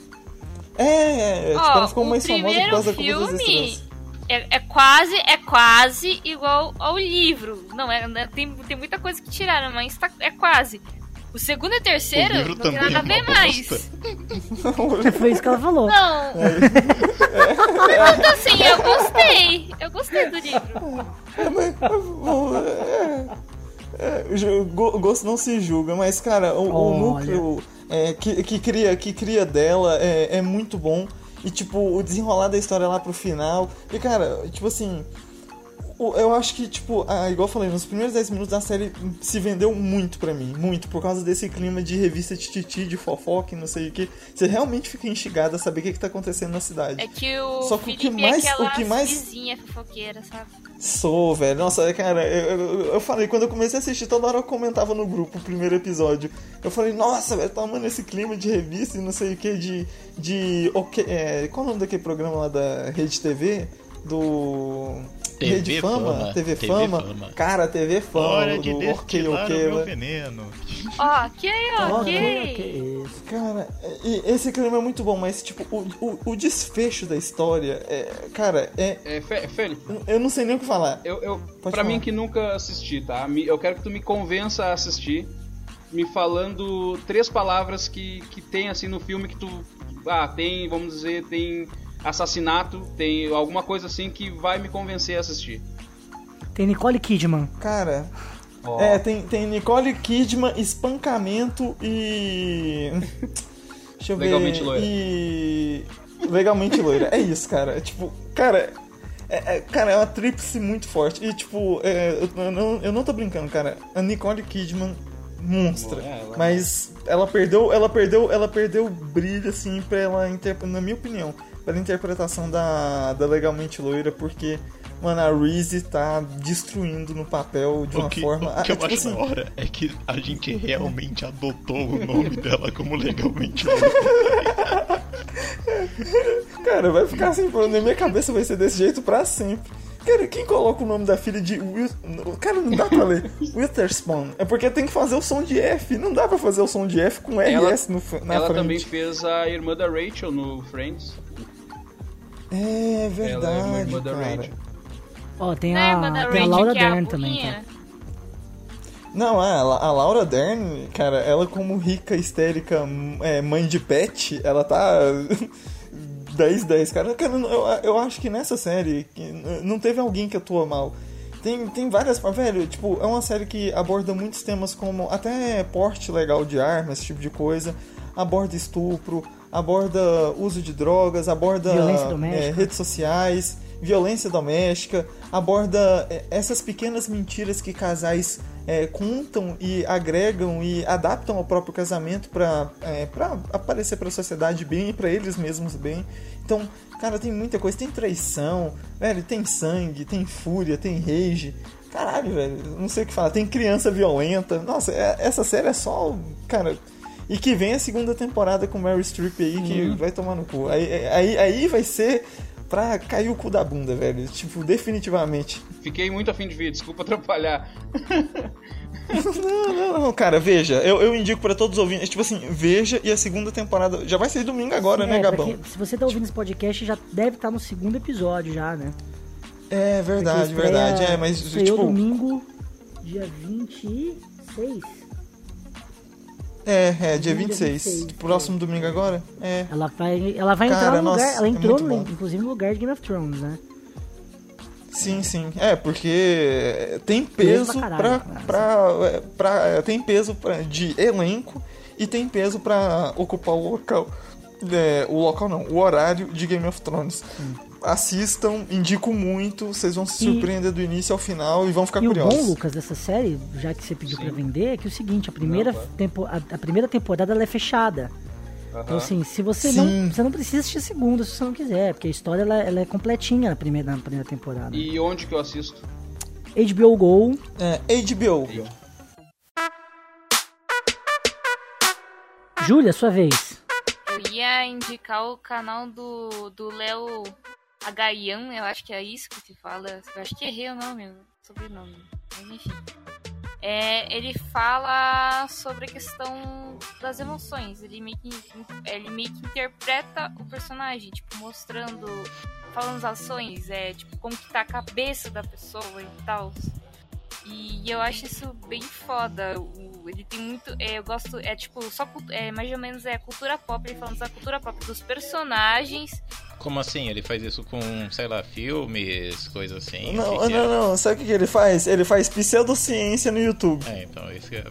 É, é, tipo, Ó, ela ficou o mais famosa por causa da culpa das filme estrelas. é, é quase é quase igual ao livro. Não, é, né, tem, tem muita coisa que tiraram, mas tá- é quase. O segundo e o terceiro O não tem nada a é ver mais. bosta. Foi isso que ela falou. Não. Então, assim, eu gostei. Eu gostei do livro. É, é, é, gosto não se julga, mas cara, o, o núcleo é, que, que, cria, que cria dela é, é muito bom. E tipo, o desenrolar da história lá pro final. E cara, tipo assim. Eu acho que, tipo, ah, igual eu falei, nos primeiros 10 minutos da série se vendeu muito pra mim. Muito, por causa desse clima de revista tititi, de fofoca e não sei o que. Você realmente fica instigado a saber o que, que tá acontecendo na cidade. É que o Só que o que Felipe mais- é o que mais- vizinha fofoqueira, sabe? Sou, velho. Nossa, cara, eu, eu, eu falei, quando eu comecei a assistir, toda hora eu comentava no grupo o primeiro episódio. Eu falei, nossa, velho, tá amando esse clima de revista e não sei o que, de. de ok, é, qual é o nome daquele programa lá da Rede TV? Do. TV Rede Fama? Fama, TV, TV Fama. Fama. Cara, TV Fama. Hora de do Ok, destilar Ok. o meu veneno. Ó, ok, ok. Ok, ok. isso. Cara, e esse clima é muito bom, mas, tipo, o, o, o desfecho da história, é, cara, é. É, Fe- Felipe, Eu não sei nem o que falar. eu, eu, Pode pra falar. mim que nunca assisti, tá? Me- Eu quero que tu me convença a assistir, me falando três palavras que, que tem assim no filme que tu. Ah, tem, vamos dizer, tem assassinato, tem alguma coisa assim que vai me convencer a assistir. Tem Nicole Kidman. Cara, Ó, É, tem, tem Nicole Kidman, espancamento e. Deixa eu ver. Legalmente loira. E. Legalmente loira. É isso, cara. É, tipo, cara. É, é- cara, é uma tríplice muito forte. E, tipo, é, eu, eu não, eu não tô brincando, cara. A Nicole Kidman, monstra. É, ela- Mas ela perdeu, ela perdeu, ela perdeu o brilho, assim, pra ela interpretar, na minha opinião, pela interpretação da, da Legalmente Loira, porque, mano, a Reese tá destruindo no papel de uma o que, forma. o que ah, eu tipo acho assim, da hora é que a gente realmente adotou o nome dela como legalmente loira. Cara, vai ficar assim, na minha cabeça vai ser desse jeito pra sempre. Cara, quem coloca o nome da filha de Will... Cara, não dá pra ler. Witherspoon. É porque tem que fazer o som de F. Não dá pra fazer o som de F com Ela- RS no, f- na ela frente. também fez a irmã da Rachel no Friends. É Ela é uma verdade, irmã da cara. Rachel. Ó, tem Não é a a, tem a Rachel, Laura é a Dern também, burrinha? cara. Não, a, a Laura Dern, cara, ela como rica, histérica, é, mãe de pet, ela tá 10-10, cara. Cara, eu, eu acho que nessa série não teve alguém que atua mal. Tem, tem várias. Velho, tipo, é uma série que aborda muitos temas como até porte legal de arma, esse tipo de coisa. Aborda estupro, aborda uso de drogas, aborda é, redes sociais, violência doméstica, aborda é, essas pequenas mentiras que casais é, contam e agregam e adaptam ao próprio casamento para é, pra aparecer para a sociedade bem e para eles mesmos bem. Então, cara, tem muita coisa. Tem traição, velho, tem sangue, tem fúria, tem rage. Caralho, velho, não sei o que falar. Tem criança violenta. Nossa, é- essa série é só. Cara, E que vem a segunda temporada com Mary Streep aí, que Uhum. vai tomar no cu. Aí, aí, aí vai ser pra cair o cu da bunda, velho. Tipo, definitivamente. Fiquei muito afim de ver, desculpa atrapalhar. Não, não, não, cara, veja. Eu, eu indico pra todos os ouvintes. Tipo assim, veja e a segunda temporada. Já vai sair domingo agora, né, É, pra Gabão? quem- se você tá ouvindo esse podcast, já deve estar no segundo episódio já, né? É verdade, estreia- verdade. É, mas estreou tipo. domingo, dia 26. É, é, dia Dia 26. 26, Próximo domingo agora? É. Ela vai, ela vai Cara, entrar no nossa, lugar. Ela é entrou, no- bom. inclusive, no lugar de Game of Thrones, né? Sim, sim. É, porque tem Peso peso pra pra. caralho, pra, pra- é, tem peso pra, de elenco e tem peso pra ocupar o local. é, o local não, o horário de Game of Thrones. Assistam, indico muito, vocês vão se E- surpreender do início ao final e vão ficar E o curiosos. bom, Lucas, dessa série, já que você pediu Sim. pra vender, é que é o seguinte, a primeira, Não, tempo, a, a primeira temporada ela é fechada. Então, assim, se você Sim. não. Você não precisa assistir a segunda se você não quiser, porque a história ela, ela é completinha na primeira, na primeira temporada. E onde que eu assisto? HBO Go, É, HBO. Júlia, sua vez. Eu ia indicar o canal do do Léo Agaian, eu acho que é isso que se fala. Eu acho que errei o nome, o sobrenome. Mas enfim. É, ele fala sobre a questão das emoções. Ele meio, que, ele meio que interpreta o personagem, tipo, mostrando, falando as ações, é, tipo, como que tá a cabeça da pessoa e tal. E eu acho isso bem foda. O- ele tem muito. é, eu gosto. É tipo, só é, mais ou menos é cultura pop, ele falando da cultura pop dos personagens. Como assim? Ele faz isso com, sei lá, filmes, coisas assim? Não, que que não, é? não. Sabe o que, que ele faz? Ele faz pseudociência no YouTube. É, então, isso que é...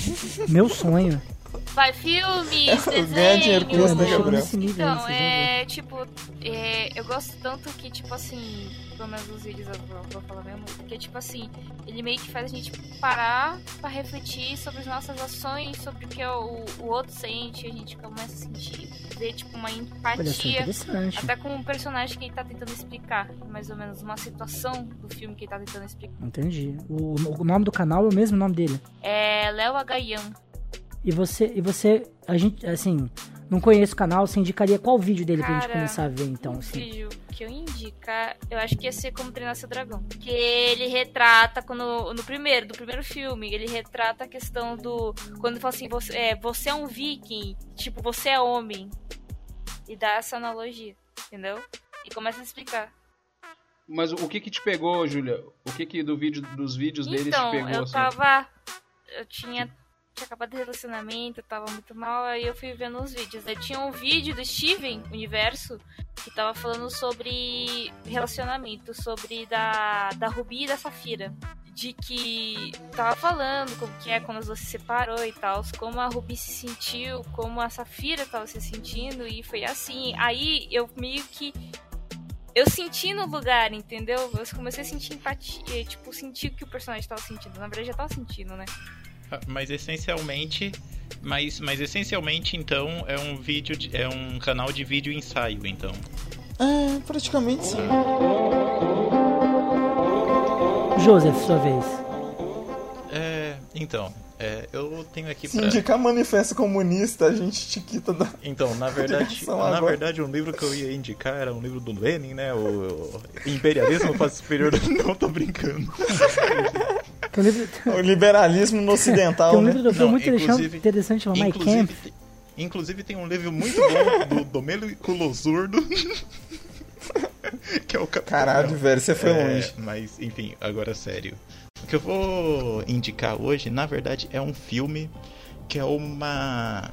Meu sonho. Vai, filmes, desenhos. né, Chegou Gabriel? nesse nível Então, é tipo, é, eu gosto tanto que, tipo assim, pelo menos nos vídeos eu vou, vou falar mesmo, porque, tipo assim, ele meio que faz a gente parar pra refletir sobre as nossas ações, sobre o que o, o outro sente, a gente começa a sentir, ver, tipo, uma Olha só, empatia. interessante. Até com o personagem que ele tá tentando explicar, mais ou menos, uma situação do filme que ele tá tentando explicar. Entendi. O, o nome do canal é o mesmo nome dele. É Léo Agaian. E você, e você, a gente, assim, não conhece o canal, você indicaria qual vídeo dele pra gente Cara, começar a ver, então, um assim? vídeo que eu indicar, eu acho que ia ser como treinar seu dragão. Que ele retrata quando no primeiro, do primeiro filme, ele retrata a questão do quando fala assim, você é, você é um viking, tipo, você é homem. E dá essa analogia, entendeu? E começa a explicar. Mas o que que te pegou, Júlia? O que que do vídeo, dos vídeos dele então, te pegou? eu assim? tava eu tinha tinha acabado de relacionamento, tava muito mal, aí eu fui vendo os vídeos. Aí tinha um vídeo do Steven Universo que tava falando sobre relacionamento, sobre da, da Rubi e da Safira. De que tava falando como que é quando as duas se separou e tal, como a Rubi se sentiu, como a Safira tava se sentindo, e foi assim. Aí eu meio que. Eu senti no lugar, entendeu? Eu comecei a sentir empatia, tipo, sentir o que o personagem tava sentindo. Na verdade, já tava sentindo, né? Mas essencialmente... Mas, mas essencialmente, então, é um vídeo... De, é um canal de vídeo ensaio, então. É, praticamente sim. Joseph, sua vez. É... Então... É, eu tenho aqui Se pra... indicar manifesto comunista, a gente te quita da. Então, na verdade, na agora. verdade, um livro que eu ia indicar era um livro do Lenin, né? O, o Imperialismo Fase Superior. Não tô brincando. Tem um livro, O liberalismo no tem ocidental, um né? livro do autor Não, muito inclusive- interessante chamado My Camp. Inclusive, inclusive tem um livro muito bom do Domênico Losurdo. que é o Capitão. Caralho, velho, você foi É, longe. Mas, enfim, agora sério. O que eu vou indicar hoje, na verdade, é um filme que é uma.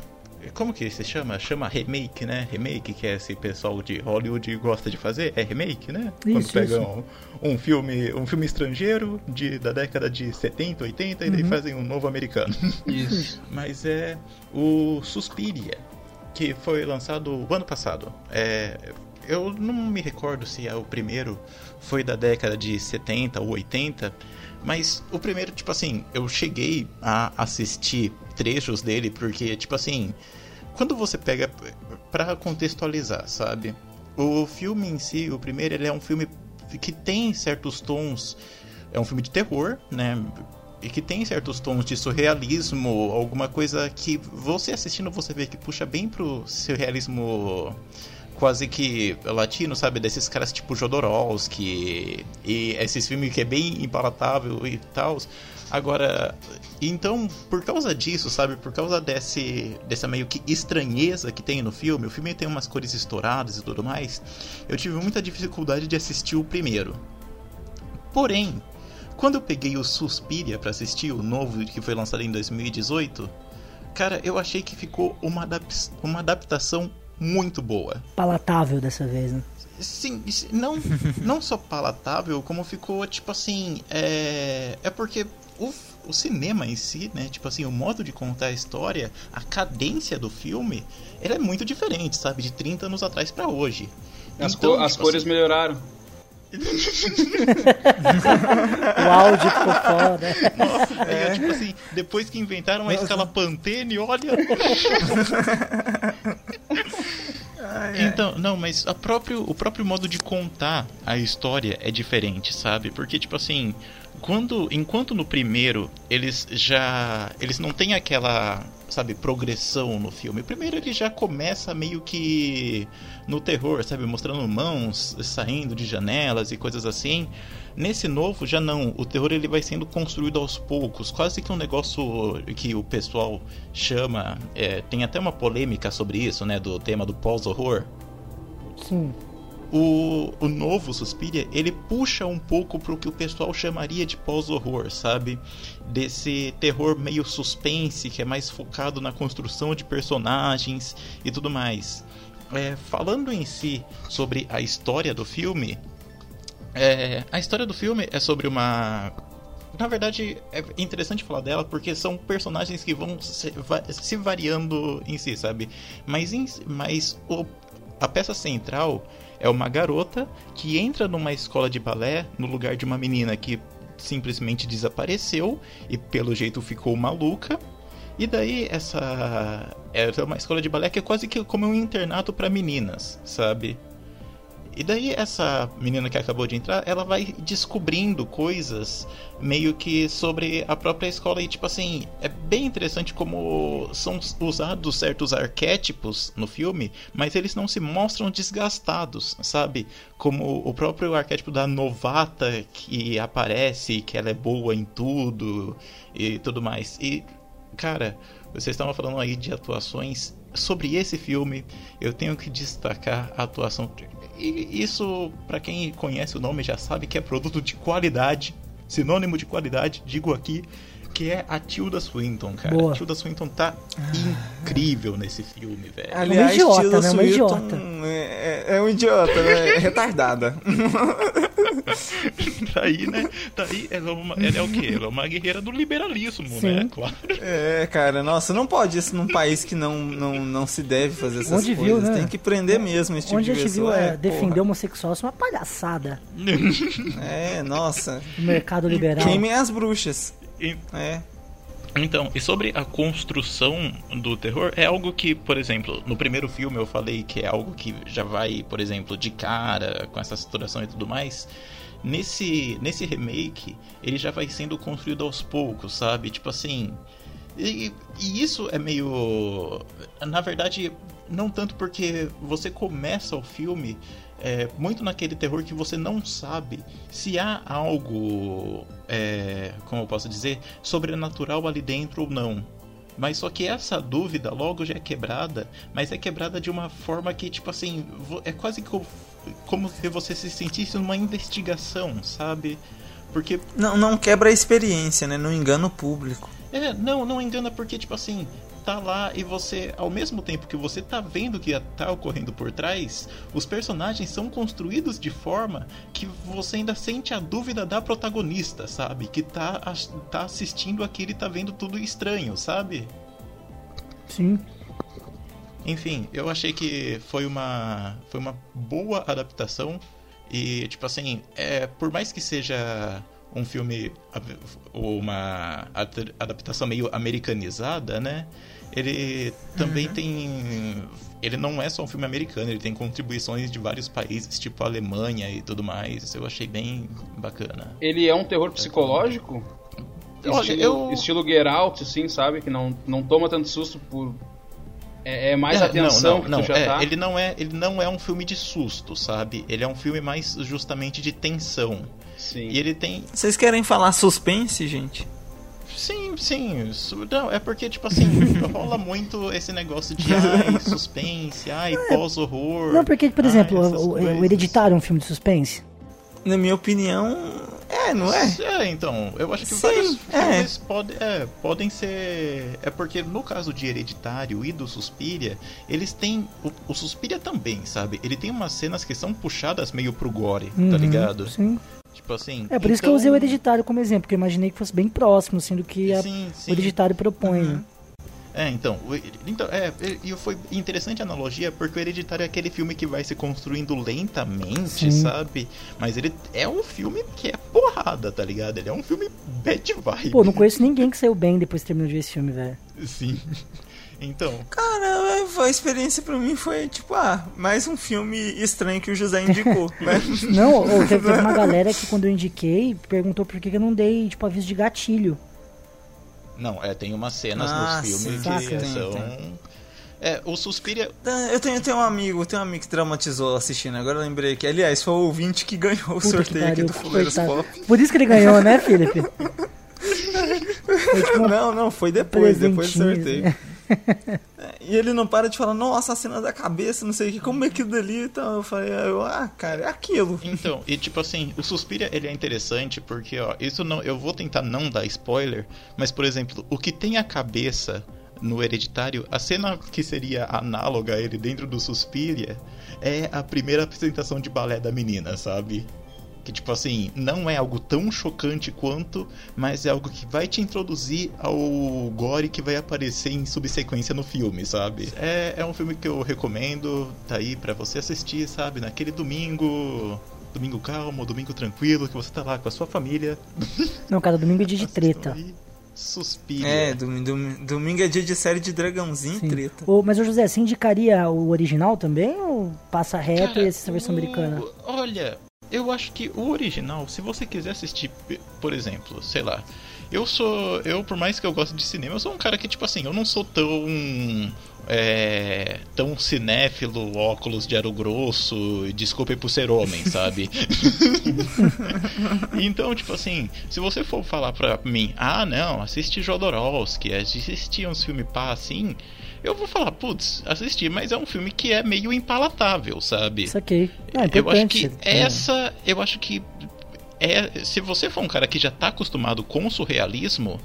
Como que se chama? Chama remake, né? Remake, que é esse pessoal de Hollywood gosta de fazer. É remake, né? Quando Isso, pegam um filme, um filme estrangeiro de, da década de 70, 80 e daí Uhum. fazem um novo americano. Isso. Mas é o Suspiria, que foi lançado o ano passado. É, eu não me recordo se é o primeiro foi da década de 70 ou 80, mas o primeiro, tipo assim, eu cheguei a assistir trechos dele porque, tipo assim, quando você pega pra contextualizar, sabe? O filme em si, o primeiro, ele é um filme que tem certos tons. É um filme de terror, né? e que tem certos tons de surrealismo, alguma coisa que você assistindo você vê que puxa bem pro surrealismo quase que latino, sabe? Desses caras tipo Jodorowsky e esses filmes que é bem impalatável e tal. Agora, então, por causa disso, sabe? Por causa desse, dessa meio que estranheza que tem no filme, o filme tem umas cores estouradas e tudo mais, eu tive muita dificuldade de assistir o primeiro. Porém, quando eu peguei o Suspiria para assistir, o novo que foi lançado em 2018, cara, eu achei que ficou uma, adap uma adaptação muito boa. Palatável dessa vez, né? Sim, não, não só palatável, como ficou, tipo assim, é, é porque o, o cinema em si, né, tipo assim, o modo de contar a história, a cadência do filme, ela é muito diferente, sabe, de 30 anos atrás para hoje. As, então, co as tipo cores assim, melhoraram. o áudio ficou foda. Nossa, é. tipo assim, depois que inventaram a escala Pantene, olha. então, não, mas a próprio, o próprio modo de contar a história é diferente, sabe? Porque, tipo assim, quando enquanto no primeiro eles já eles não têm aquela sabe progressão no filme. Primeiro ele já começa meio que no terror, sabe, mostrando mãos saindo de janelas e coisas assim. Nesse novo já não, o terror ele vai sendo construído aos poucos, quase que um negócio que o pessoal chama, é, tem até uma polêmica sobre isso, né, do tema do pós-horror. Sim o, o novo Suspiria, ele puxa um pouco pro que o pessoal chamaria de pós-horror, sabe? Desse terror meio suspense, que é mais focado na construção de personagens e tudo mais. É, falando em si sobre a história do filme, é, a história do filme é sobre uma na verdade, é interessante falar dela porque são personagens que vão se, se variando em si, sabe? Mas, em, mas o, a peça central é uma garota que entra numa escola de balé no lugar de uma menina que simplesmente desapareceu e pelo jeito ficou maluca. E daí essa é uma escola de balé que é quase que como um internato para meninas, sabe? E daí essa menina que acabou de entrar, ela vai descobrindo coisas meio que sobre a própria escola e tipo assim, é bem interessante como são usados certos arquétipos no filme, mas eles não se mostram desgastados, sabe? Como o próprio arquétipo da novata que aparece, que ela é boa em tudo e tudo mais. E cara, vocês estavam falando aí de atuações sobre esse filme, eu tenho que destacar a atuação e isso, para quem conhece o nome, já sabe que é produto de qualidade, sinônimo de qualidade, digo aqui, que é a Tilda Swinton, cara. Boa. A Tilda Swinton tá incrível nesse filme, velho. Aliás, uma idiota, Tilda né? Uma idiota. É, é, é um idiota, né? É retardada. tá aí, né? Tá aí, ela é, uma, ela é o quê? Ela é uma guerreira do liberalismo, né? Sim. né? Claro. É, cara, nossa, não pode isso num país que não, não, não se deve fazer essas Onde coisas. Viu, né? Tem que prender mesmo esse tipo Onde de a gente viu é, defender homossexual, isso é uma palhaçada. é, nossa. O mercado liberal. Queimem as bruxas. E... É. Então, e sobre a construção do terror, é algo que, por exemplo, no primeiro filme eu falei que é algo que já vai, por exemplo, de cara com essa saturação e tudo mais. Nesse, nesse remake, ele já vai sendo construído aos poucos, sabe? Tipo assim. E, e isso é meio. Na verdade, não tanto porque você começa o filme é, muito naquele terror que você não sabe se há algo, é, como eu posso dizer, sobrenatural ali dentro ou não. Mas só que essa dúvida logo já é quebrada, mas é quebrada de uma forma que, tipo assim, é quase como se você se sentisse numa investigação, sabe? Porque. Não, não quebra a experiência, né? Não engana o público. É, não, não engana porque, tipo assim, tá lá e você, ao mesmo tempo que você tá vendo que tá ocorrendo por trás, os personagens são construídos de forma que você ainda sente a dúvida da protagonista, sabe? Que tá, tá assistindo aquilo e tá vendo tudo estranho, sabe? Sim. Enfim, eu achei que foi uma, foi uma boa adaptação e, tipo assim, é, por mais que seja um filme, uma adaptação meio americanizada, né? Ele também uhum. tem. Ele não é só um filme americano, ele tem contribuições de vários países, tipo a Alemanha e tudo mais. Eu achei bem bacana. Ele é um terror psicológico? Olha, estilo, eu- estilo Get Out, assim, sabe? Que não, não toma tanto susto por. É, é mais É, atenção não, que não, tu já é, tá. Ele não é, ele não é um filme de susto, sabe? Ele é um filme mais justamente de tensão. Sim. E ele tem, Vocês querem falar suspense, gente? sim, sim, isso, não, é porque tipo assim, rola muito esse negócio de ai, suspense, ai, pós-horror. Não, porque, por ai, exemplo, o, o. Hereditário é um filme de suspense. Na minha opinião, é, não é? É, então, eu acho que Sim, vários é. filmes pode- é, podem ser. É porque no caso de Hereditário e do Suspiria, eles têm. O, o Suspiria também, sabe? Ele tem umas cenas que são puxadas meio pro gore, Uhum, tá ligado? Sim. Tipo assim. É por isso que eu usei o então- Hereditário como exemplo, porque eu imaginei que fosse bem próximo, assim, do que a- Sim, o sim. Hereditário propõe. né? É, então, o- então é, e foi interessante a analogia porque o Hereditário é aquele filme que vai se construindo lentamente, Sim. sabe? Mas ele é um filme que é porrada, tá ligado? Ele é um filme bad vibe. Pô, não conheço ninguém que saiu bem depois que terminou de ver esse filme, velho. Sim. Então, Cara, a experiência pra mim foi tipo, ah, mais um filme estranho que o José indicou. né? Não, teve, teve uma galera que quando eu indiquei, perguntou por que que eu não dei, tipo, aviso de gatilho. Não, é, tem umas cenas Ah, nos filmes sim. que. Tem, são. tem. É, o Suspiria. Eu tenho, eu tenho um amigo, tenho um amigo que traumatizou assistindo, agora eu lembrei que, aliás, foi o ouvinte que ganhou o Puta que sorteio aqui do Fuleiros. Pop. Por isso que ele ganhou, né, Felipe? Foi tipo uma Não, não, foi depois, depois do sorteio. E ele não para de falar, nossa, a cena da cabeça, não sei o que, como é aquilo dali e tal. Eu falei, eu, ah, cara, é aquilo. Então, e tipo assim, o Suspiria ele é interessante porque, ó, isso não. Eu vou tentar não dar spoiler, mas por exemplo, o que tem a cabeça no Hereditário, a cena que seria análoga a ele dentro do Suspiria é a primeira apresentação de balé da menina, sabe? Que tipo assim, não é algo tão chocante quanto, mas é algo que vai te introduzir ao gore que vai aparecer em subsequência no filme, sabe? É, é um filme que eu recomendo, tá aí pra você assistir, sabe? Naquele domingo. Domingo calmo, domingo tranquilo, que você tá lá com a sua família. Não, cada domingo é dia de treta. aí. Suspira. É, dom- dom- domingo é dia de série de dragãozinho Sim. e treta. Ô, mas, ô José, você indicaria o original também ou passa reto Cara, e assiste a versão o- americana? Olha, eu acho que o original, se você quiser assistir, por exemplo, sei lá, eu sou. Eu, por mais que eu goste de cinema, eu sou um cara que, tipo assim, eu não sou tão. É, tão cinéfilo, óculos de aro grosso, e desculpe por ser homem, sabe? então, tipo assim, se você for falar pra mim, ah, não, assiste Jodorowsky, assiste uns filmes pá assim, eu vou falar, putz, assisti, mas é um filme que é meio impalatável, sabe? Saquei. Ah, eu acho que. É. essa, eu acho que é, se você for um cara que já tá acostumado com o surrealismo,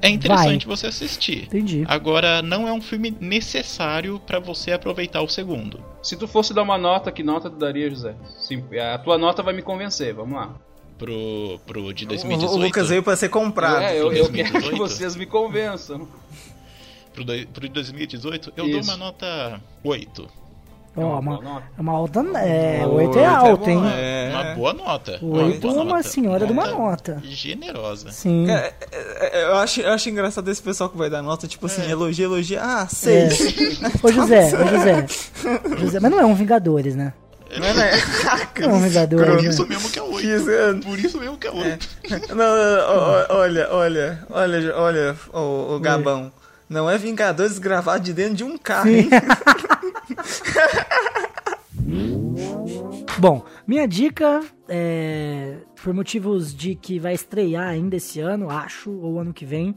é interessante você assistir. Entendi. Agora, não é um filme necessário pra você aproveitar o segundo. Se tu fosse dar uma nota, que nota tu daria, José? Sim, a tua nota vai me convencer, vamos lá. Pro, pro de O, 2018. o Lucas veio pra ser comprado. é, eu, eu quero 2018? que vocês me convençam. Pro, pro de 2018, eu Isso. dou uma nota 8. Ó, uma uma, boa nota. é uma alta. É, Oito oito é é alto, bom, hein? é. Uma boa nota. Oito boa é uma nota. senhora de uma nota. Generosa. Sim. É- é- eu, acho, eu acho engraçado esse pessoal que vai dar nota, tipo assim, elogia, elogia, ah, seis. Ô José, ô José. José, mas não é um Vingadores, né? Não é, né? Não é um Vingadores. Por né? isso mesmo que é 8. Isso, é. Por isso mesmo que é 8. Não, não, ó, olha, olha, olha, olha, o, o Gabão. Não é Vingadores gravado de dentro de um carro, hein? Bom, minha dica é, por motivos de que vai estrear ainda esse ano, acho, ou ano que vem,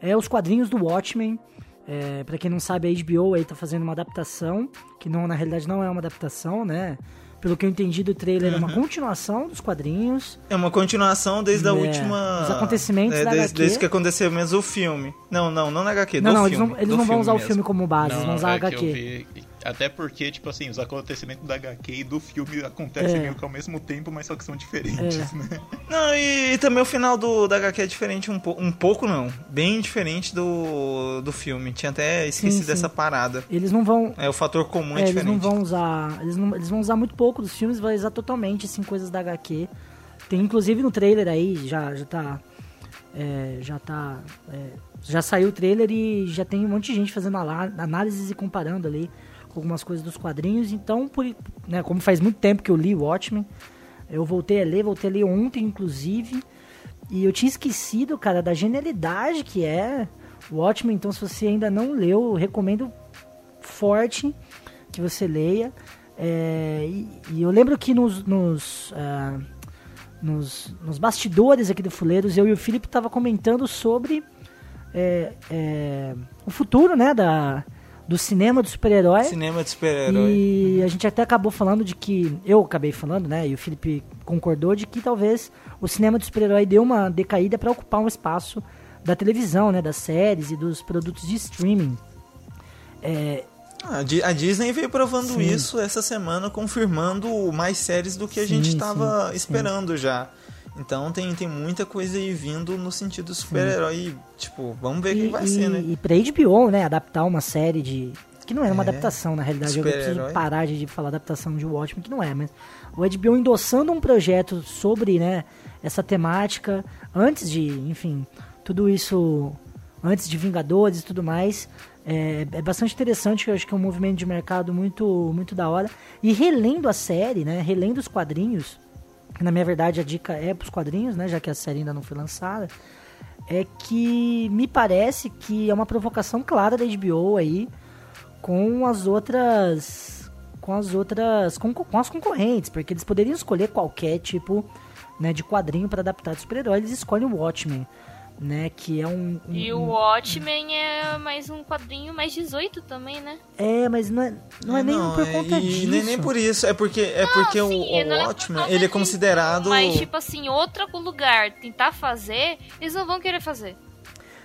é os quadrinhos do Watchmen. É, para quem não sabe, a HBO aí tá fazendo uma adaptação, que não, na realidade não é uma adaptação, né? Pelo que eu entendi do trailer, é uma continuação dos quadrinhos. É uma continuação desde a É, última. os acontecimentos é, da desde, HQ. desde que aconteceu mesmo o filme. Não, não, não na HQ, não, do não, eles filme. não, eles do não vão usar o mesmo. filme como base, eles vão usar a é que eu HQ. vi- até porque, tipo assim, os acontecimentos da HQ e do filme acontecem É. meio que ao mesmo tempo, mas só que são diferentes, É. né? Não, e, e também o final do, da HQ é diferente um, po- um pouco, não. Bem diferente do, do filme. Tinha até esquecido sim. dessa parada. Eles não vão. É, o fator comum é, É, eles não diferente. vão usar. Eles, não, eles vão usar muito pouco dos filmes, vai usar totalmente assim, coisas da HQ. Tem inclusive no trailer aí, já, já tá. é, já tá. é, já saiu o trailer e já tem um monte de gente fazendo análises e comparando ali com algumas coisas dos quadrinhos. Então, por, né, como faz muito tempo que eu li o Watchmen, eu voltei a ler, voltei a ler ontem, inclusive. E eu tinha esquecido, cara, da genialidade que é o Watchmen. Então, se você ainda não leu, eu recomendo forte que você leia. É, e, e, eu lembro que nos, nos, uh, nos, nos, bastidores aqui do Fuleiros, eu e o Felipe tava comentando sobre é, é, o futuro, né, da, do cinema do super-herói. Cinema de super-herói. E a gente até acabou falando de que. Eu acabei falando, né? E o Felipe concordou de que talvez o cinema do super-herói deu uma decaída para ocupar um espaço da televisão, né? Das séries e dos produtos de streaming. É, ah, a Disney veio provando sim. isso essa semana, confirmando mais séries do que a gente estava esperando sim. já. Então tem, tem muita coisa aí vindo no sentido super-herói. Tipo, vamos ver o que vai e, ser, né? E pra HBO, né, adaptar uma série de. Que não é uma é, adaptação, na realidade. Eu preciso parar de falar adaptação de Watchmen, que não é, mas. O HBO endossando um projeto sobre, né, essa temática, antes de, enfim, tudo isso. Antes de Vingadores e tudo mais. É, é, bastante interessante, eu acho que é um movimento de mercado muito, muito da hora. E relendo a série, né? Relendo os quadrinhos, na minha verdade a dica é para os quadrinhos, né, já que a série ainda não foi lançada, é que me parece que é uma provocação clara da HBO aí com as outras com as outras com, com as concorrentes, porque eles poderiam escolher qualquer tipo né, de quadrinho para adaptar de super-herói, eles escolhem o Watchmen né? Que é um. um e o Watchmen é mais um quadrinho mais 18 também, né? É, mas não é, não é, é nem não, por conta é, disso. Nem, nem por isso, é porque, é não, porque sim, o, o Watchmen, é ele é considerado. Mas, tipo assim, outro lugar tentar fazer, eles não vão querer fazer.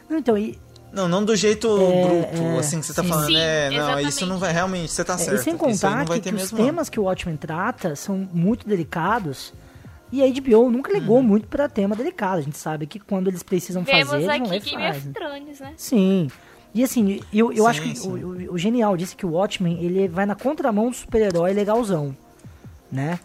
Não, então, e. Não, não do jeito é, bruto, é, assim que você tá sim, falando. Sim, é, não, exatamente. isso não vai realmente, você tá certo. E sem contar que, que os temas que o Watchmen trata são muito delicados e a HBO nunca ligou uhum. muito para tema delicado. A gente sabe que quando eles precisam Vemos fazer, eles não é Game of Thrones, né? Sim. E assim, eu, eu sim, acho que o, o, o, genial disse que o Watchmen ele vai na contramão do super-herói legalzão, né?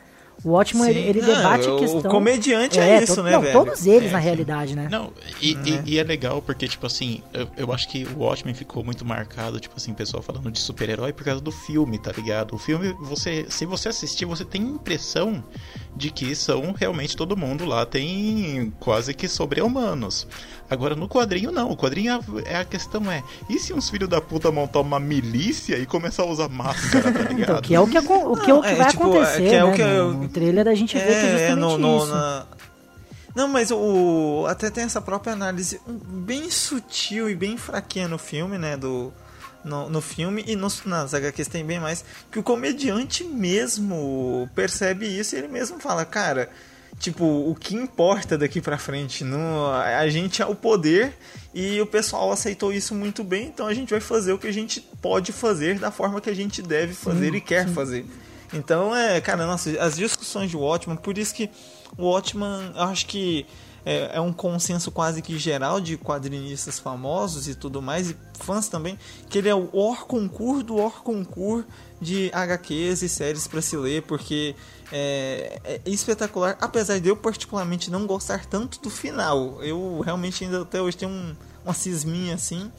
O Watchmen, ele, ele debate a questão... O comediante é, é isso, né, não, velho? todos eles, é, na realidade, né? Não, e, uhum. e, e, é legal porque, tipo assim, eu, eu acho que o Watchmen ficou muito marcado, tipo assim, pessoal falando de super-herói por causa do filme, tá ligado? O filme, você, se você assistir, você tem a impressão de que são realmente todo mundo lá tem quase que sobre-humanos. Agora, no quadrinho, não. O quadrinho, é a questão é, e se uns filhos da puta montar uma milícia e começar a usar máscara, tá ligado? Então, que é o que, o que, é o que vai tipo, acontecer, que é o né? que eu... No trailer a gente vê que é, é justamente no, no, isso. Na... Não, mas o até tem essa própria análise bem sutil e bem fraquinha no filme, né, do no, no filme e nos, nas HQs tem bem mais que o comediante mesmo percebe isso e ele mesmo fala, cara, tipo, o que importa daqui para frente? No, a gente é o poder e o pessoal aceitou isso muito bem, então a gente vai fazer o que a gente pode fazer da forma que a gente deve fazer sim, e quer sim. fazer. Então, é, cara, nossa, as discussões de Watchman, por isso que o Watchman, eu acho que é, é, um consenso quase que geral de quadrinistas famosos e tudo mais, e fãs também, que ele é o or concurso do or concurso de HQs e séries para se ler, porque é, é, espetacular, apesar de eu particularmente não gostar tanto do final. Eu realmente ainda até hoje tenho um, uma cisminha assim,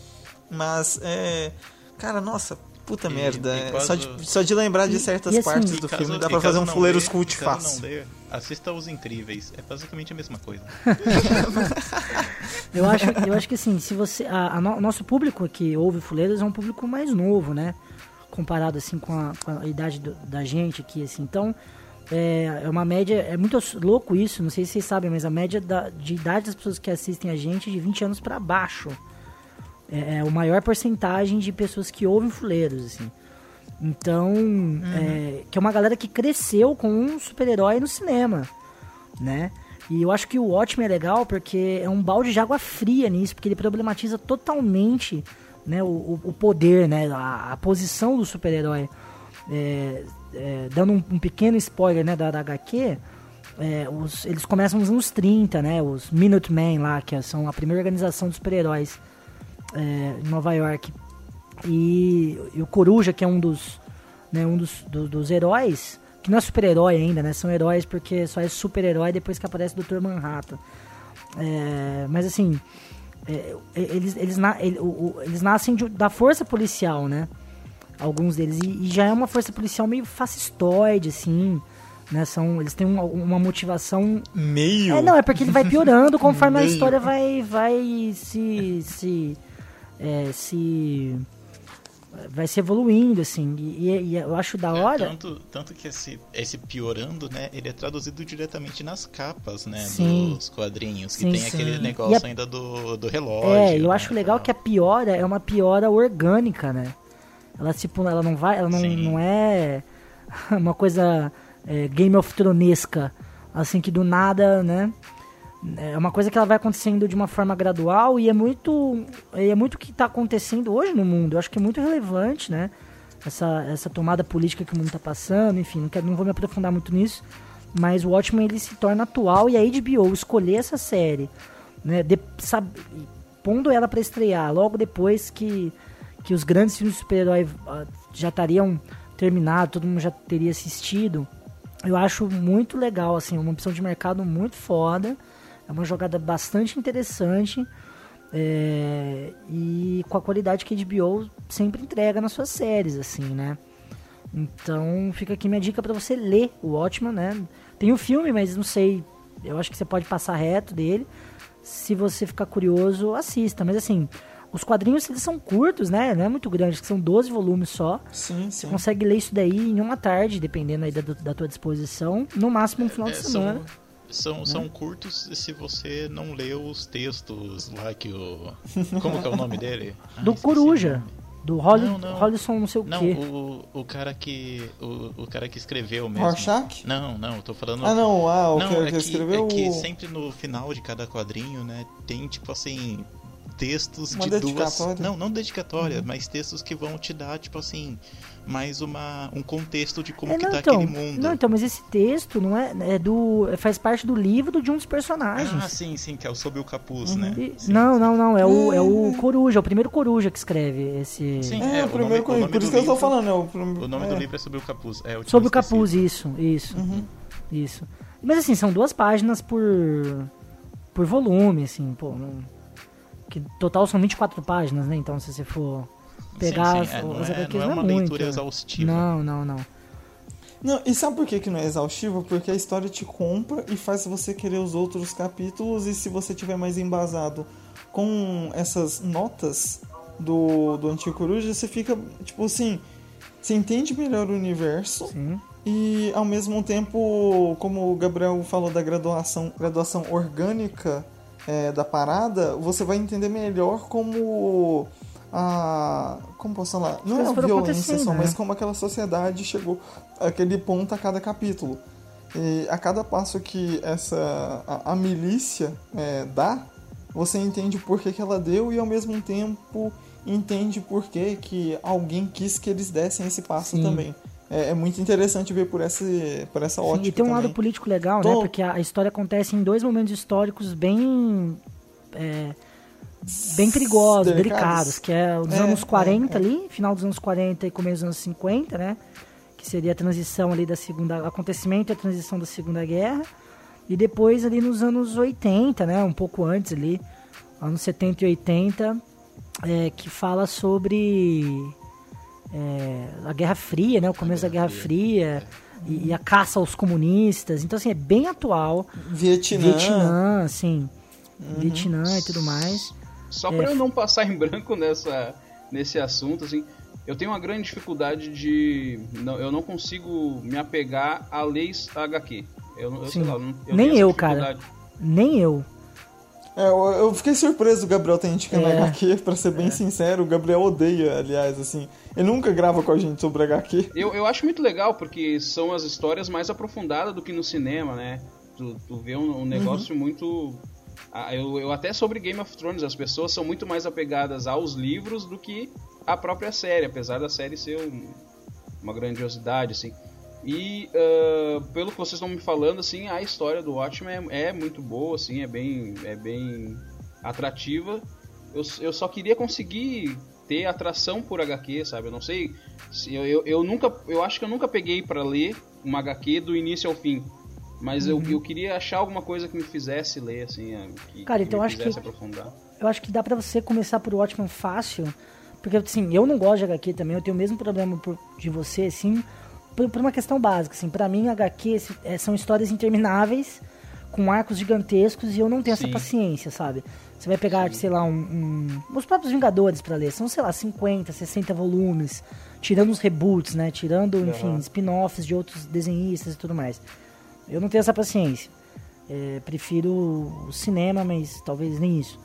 mas é, cara, nossa, Puta e, merda. E é, só, de, só de lembrar de certas assim, partes do caso, filme dá pra fazer um fuleiros cult fácil. Ler, assista Os Incríveis. É basicamente a mesma coisa. eu, acho, eu acho que assim, se você. A, a no, nosso público que ouve Fuleiros é um público mais novo, né? Comparado assim com a, com a idade do, da gente aqui, assim. Então. É, é uma média, é muito louco isso, não sei se vocês sabem, mas a média da, de idade das pessoas que assistem a gente é de 20 anos para baixo é, é o maior porcentagem de pessoas que ouvem fuleiros, assim. Então, uhum. é, que é uma galera que cresceu com um super-herói no cinema, né? E eu acho que o Watchmen é legal porque é um balde de água fria nisso, porque ele problematiza totalmente né, o, o poder, né, a, a posição do super-herói. É, é, dando um, um, pequeno spoiler né, da, da HQ, é, os, eles começam nos anos 30, né, os Minutemen lá, que são a primeira organização dos super-heróis é, em Nova York. E, e, o Coruja, que é um dos, né, um dos, do, dos heróis, que não é super-herói ainda, né? São heróis porque só é super-herói depois que aparece o Dr. Manhattan. É, mas assim, é, eles, eles, na, ele, o, o, eles nascem de, da força policial, né? Alguns deles. E, e, já é uma força policial meio fascistoide, assim, Né? São, eles têm uma, uma motivação. Meio? É, não, é porque ele vai piorando conforme a história vai, vai se. se. é, se. Vai se evoluindo, assim. E, e- eu acho da É, hora. tanto, tanto que esse, esse piorando, né? Ele é traduzido diretamente nas capas, né? Sim. Dos quadrinhos. Que Sim, tem sim. aquele negócio a- ainda do, do relógio. É, eu né, acho legal tal. que a piora é uma piora orgânica, né? Ela tipo, ela não vai, ela não, não é uma coisa é, Game of Thronesca, assim que do nada, né? É uma coisa que ela vai acontecendo de uma forma gradual e é muito é muito o que está acontecendo hoje no mundo. Eu acho que é muito relevante, né? Essa, essa tomada política que o mundo está passando, enfim, não, quero, não vou me aprofundar muito nisso, mas o Watchmen ele se torna atual e a HBO escolher essa série, né, de, sabe, pondo ela para estrear logo depois que, que os grandes filmes de super-herói ah, já estariam terminados, todo mundo já teria assistido, eu acho muito legal, assim, uma opção de mercado muito foda, é uma jogada bastante interessante é, e com a qualidade que a HBO sempre entrega nas suas séries, assim, né? Então fica aqui minha dica para você ler o Watchman, né? Tem o filme, mas não sei, eu acho que você pode passar reto dele. Se você ficar curioso, assista. Mas assim, os quadrinhos eles são curtos, né? Não é muito grande, são 12 volumes só. Sim, Você sim. consegue ler isso daí em uma tarde, dependendo aí da, da tua disposição. No máximo um final É, de semana. São, são, são curtos se você não leu os textos lá que o. Como que é o nome dele? Ah, Do esqueci Coruja. Do Holly, Não, não. Não sei o Não, quê. o, o cara que. O, o cara que escreveu mesmo. Rorschach? Não, não, eu tô falando. Ah, não, ah, o Não, que, é que que, escreveu é que o- sempre no final de cada quadrinho, né, tem tipo assim textos Uma de duas, dedicatória? Uhum. não, não dedicatória, mas textos que vão te dar tipo assim mais uma um contexto de como É, que não, tá então, aquele mundo. não, então, mas esse texto não é, é do faz parte do livro de um dos personagens. ah, sim, sim, que é o sob o capuz, né? E- Sim, não, sim. não, não, é o, é o Coruja, é o primeiro Coruja que escreve esse. Sim. É, É, o o primeiro nome Por isso do que eu tô livro- falando, é o, O nome é. do livro é sob o capuz. É, Sobre o capuz, isso, isso. Uhum. Isso. Mas assim, são duas páginas por por volume, assim, pô. Não, que total são 24 páginas, né? Então se você for pegar Sim, sim, é, não as é- HQs não é uma muito. leitura exaustiva. Não, não, não. Não, e sabe por que, que não é exaustivo? Porque a história te compra e faz você querer os outros capítulos, e se você tiver mais embasado com essas notas do, do Antigo Coruja, você fica, tipo assim, você entende melhor o universo Sim. e ao mesmo tempo, como o Gabriel falou da graduação, graduação orgânica é, da parada, você vai entender melhor como a. Como posso falar? Não é a violência só, né? mas como aquela sociedade chegou àquele ponto a cada capítulo. E a cada passo que essa a, a milícia é, dá, você entende por que, que ela deu e ao mesmo tempo entende por que, que alguém quis que eles dessem esse passo Sim. também. É, é muito interessante ver por essa, por essa Sim, ótica e tem um lado também. político legal, né? Tô- Porque a, a história acontece em dois momentos históricos bem. é, bem perigosos, Delicados. delicados, que é os É, anos é, 40 é. ali, final dos anos 40 e começo dos anos 50, né? Que seria a transição ali da segunda. acontecimento e a transição da Segunda Guerra. E depois ali nos anos 80, né? Um pouco antes ali, anos 70 e 80, é, que fala sobre é, a Guerra Fria, né? O começo da Guerra Fria. E, e a caça aos comunistas. Então, assim, é bem atual. Vietnã. Vietnã, assim. Vietnã e tudo mais. Só É. pra eu não passar em branco nessa, nesse assunto, assim, eu tenho uma grande dificuldade de. Não, eu não consigo me apegar a leis HQ. Eu, eu sei Sim. lá, eu Nem eu, cara. Nem eu. É, eu, fiquei surpreso do Gabriel ter indicado É. HQ, pra ser bem sincero. O Gabriel odeia, aliás, assim. Ele nunca grava com a gente sobre HQ. Eu, eu acho muito legal, porque são as histórias mais aprofundadas do que no cinema, né? Tu, tu vê um, um negócio muito. Ah, eu, eu até sobre Game of Thrones, as pessoas são muito mais apegadas aos livros do que à própria série, apesar da série ser um- uma grandiosidade, assim. E ah, pelo que vocês estão me falando, assim, a história do Watchmen é, é muito boa, assim, é bem, é bem atrativa. Eu, eu só queria conseguir ter atração por HQ, sabe? Eu não sei se eu, eu, eu nunca, eu acho que eu nunca peguei pra ler uma HQ do início ao fim. Mas eu, eu queria achar alguma coisa que me fizesse ler, assim, eh, que, Cara, que então me acho que- fizesse aprofundar. Eu acho que dá pra você começar por Watchmen fácil. Porque, assim, eu não gosto de HQ também. Eu tenho o mesmo problema por- de você, assim. por, por uma questão básica, assim, para mim HQ é, são histórias intermináveis com arcos gigantescos e eu não tenho essa Sim. paciência, sabe? Você vai pegar, sei lá, um, um- os próprios Vingadores pra ler, são, sei lá, 50, 60 volumes, tirando os reboots, né? Tirando, enfim, spin-offs de outros desenhistas e tudo mais. Eu não tenho essa paciência. É, prefiro o cinema, mas talvez nem isso.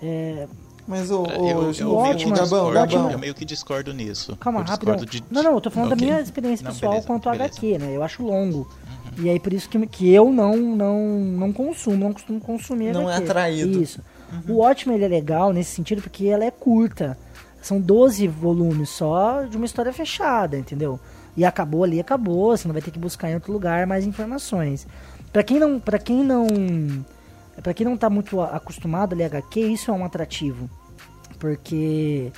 É, Mas o, É, o, eu, o, eu, o meio ótimo, Gabão, discordo, Gabão. eu meio que discordo nisso. Calma, eu discordo de- Não, não, eu tô falando Ok. da minha experiência Não, pessoal beleza, quanto a beleza. HQ, né? Eu acho longo. E aí por isso que, que eu não, não, não consumo, não costumo consumir Não é HQ. atraído. Isso. O Watchmen ele é legal nesse sentido porque ela é curta. São 12 volumes só de uma história fechada, entendeu? E acabou ali, acabou, você não vai ter que buscar em outro lugar mais informações. Pra quem não, para quem não, para quem não tá muito acostumado a ler HQ, isso é um atrativo. Porque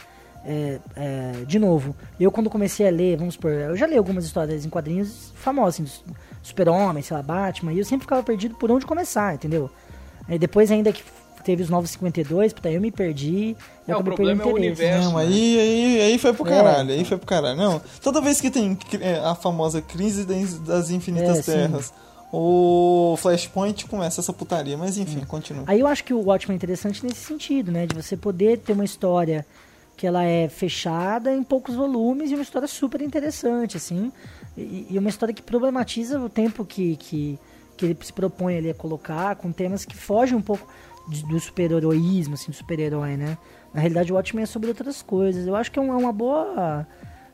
é, é, de novo, eu quando comecei a ler, vamos supor, eu já li algumas histórias em quadrinhos famosas, assim, Super-Homem, sei lá, Batman, e eu sempre ficava perdido por onde começar, entendeu? Aí depois ainda que teve os novos 52, puta, eu me perdi, É, o problema é o interesse. universo. Não, aí, aí, aí foi pro É, caralho, aí então. foi pro caralho. Não, toda vez que tem é, a famosa crise das, infinitas É, sim. terras, o Flashpoint começa essa putaria, mas enfim, continua. Aí eu acho que o Watchmen é interessante nesse sentido, né? De você poder ter uma história que ela é fechada em poucos volumes e uma história super interessante, assim. E, e uma história que problematiza o tempo que, que, que ele se propõe ali a colocar, com temas que fogem um pouco de- do super-heroísmo, assim, do super-herói, né? Na realidade, o Watchmen é sobre outras coisas. Eu acho que é, é uma boa...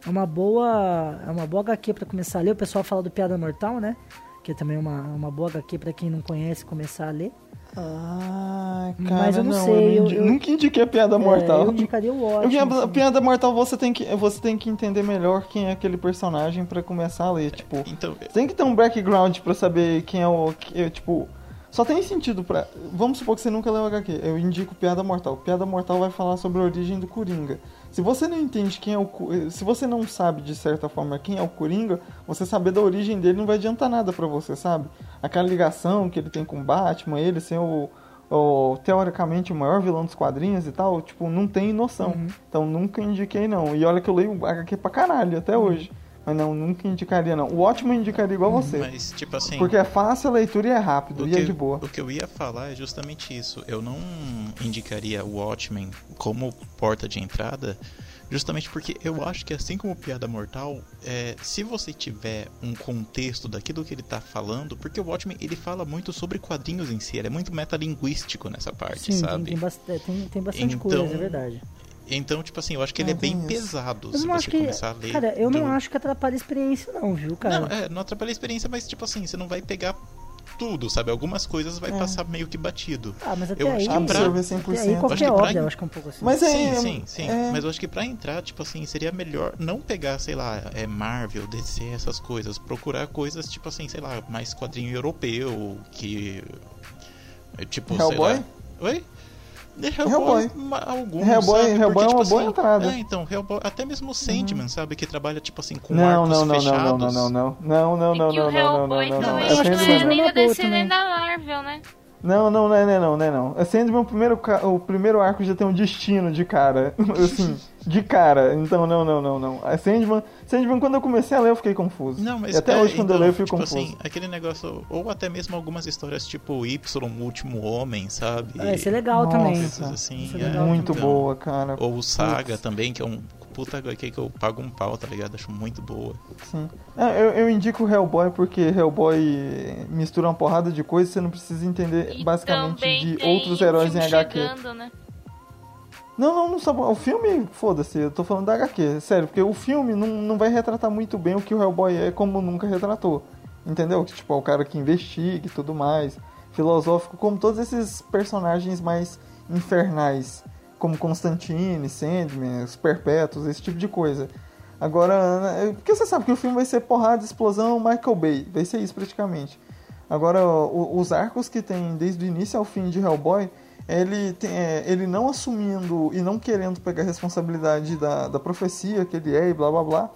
É uma boa... É uma boa HQ pra começar a ler. O pessoal fala do Piada Mortal, né? Que é também uma, uma boa HQ pra quem não conhece começar a ler. Ah, cara, Mas eu não não, sei, eu, eu- indi- eu- nunca indiquei a piada É, mortal. eu indicaria o Eu ótimo. vi a assim. piada mortal, você tem que, você tem que entender melhor quem é aquele personagem pra começar a ler, tipo... Então, Tem que ter um background pra saber quem é o. que- tipo. Só tem sentido pra. Vamos supor que você nunca leu HQ. Eu indico Piada Mortal. Piada Mortal vai falar sobre a origem do Coringa. Se você não entende quem é o. Se você não sabe, de certa forma, quem é o Coringa, você saber da origem dele não vai adiantar nada pra você, sabe? Aquela ligação que ele tem com o Batman, ele ser o. o- teoricamente o maior vilão dos quadrinhos e tal, tipo, não tem noção. Uhum. Então nunca indiquei não. E olha que eu leio HQ pra caralho até Uhum. hoje. Mas não, nunca indicaria não. O ótimo indicaria igual você. mas tipo assim... Porque é fácil a leitura e é rápido, O e que, é de boa. o que eu ia falar é justamente isso. Eu não indicaria o Watchmen como porta de entrada, justamente porque eu acho que assim como Piada Mortal, é, se você tiver um contexto daquilo que ele tá falando, porque o Watchmen ele fala muito sobre quadrinhos em si, ele é muito metalinguístico nessa parte, Sim, tem, sabe? tem, bast- é, tem, tem bastante Então, coisa, é verdade. Então, tipo assim, eu acho que ele É, é bem pesado Eu se não você acho que. começar a ler. Cara, eu não do- acho que atrapalha a experiência, não, viu, cara? Não, é, não atrapalha a experiência, mas tipo assim, você não vai pegar tudo, sabe? Algumas coisas vai É. passar meio que batido. Ah, mas até eu aí. acho que pra- Absorver até aí 100%. qualquer Acho que pra obra, eu acho que é um pouco assim. Mas é. Sim, sim, sim. é- Mas eu acho que pra entrar, tipo assim, seria melhor não pegar, sei lá, é Marvel, DC, essas coisas. Procurar coisas, tipo assim, sei lá, mais quadrinho europeu, que. é, Tipo, sei Hellboy? lá. Oi? De Hellboy. ma- Alguns, Hellboy- sabe? Hellboy é tipo uma boa assim, entrada. É, então, Hellboy, até mesmo o Sandman, sabe? Que trabalha, tipo assim, com Não, arcos não, não, não, fechados. não, não, não, não, não, não, e não, não, não, não, Hellboy não, não, é não o é Sandman. Nem é da DC também. nem da Marvel, né? Não, não, não é, não é não, não é não. É Sandman, o primeiro, ca- o primeiro arco já tem um destino de cara. Assim, de cara. Então, não, não, não, não. É Sandman, Sandman, quando eu comecei a ler, eu fiquei confuso. Não, mas e até é, hoje, quando eu então, leio, eu fico tipo confuso. assim, aquele negócio, ou até mesmo algumas histórias tipo Y, o último homem, sabe? Ah, esse é legal Nossa. também. Assim, Isso é é, legal Muito então. boa, cara. Ou o Saga Putz. também, que é um puta HQ que eu pago um pau, tá ligado? Acho muito boa. Sim. Ah, eu, eu indico o Hellboy porque Hellboy mistura uma porrada de coisas você não precisa entender E basicamente de outros heróis em HQ. chegando, né? Não, não, não sabe. O filme, foda-se, eu tô falando da HQ, sério, porque o filme não, não vai retratar muito bem o que o Hellboy é como nunca retratou. Entendeu? Que, tipo, é o cara que investiga e tudo mais, filosófico, como todos esses personagens mais infernais, como Constantine, Sandman, os Perpétuos, esse tipo de coisa. Agora, né, porque você sabe que o filme vai ser porrada, explosão, Michael Bay, vai ser isso praticamente. Agora, os arcos que tem desde o início ao fim de Hellboy, ele, tem- é, ele não assumindo e não querendo pegar a responsabilidade da, da profecia que ele é e blá blá blá,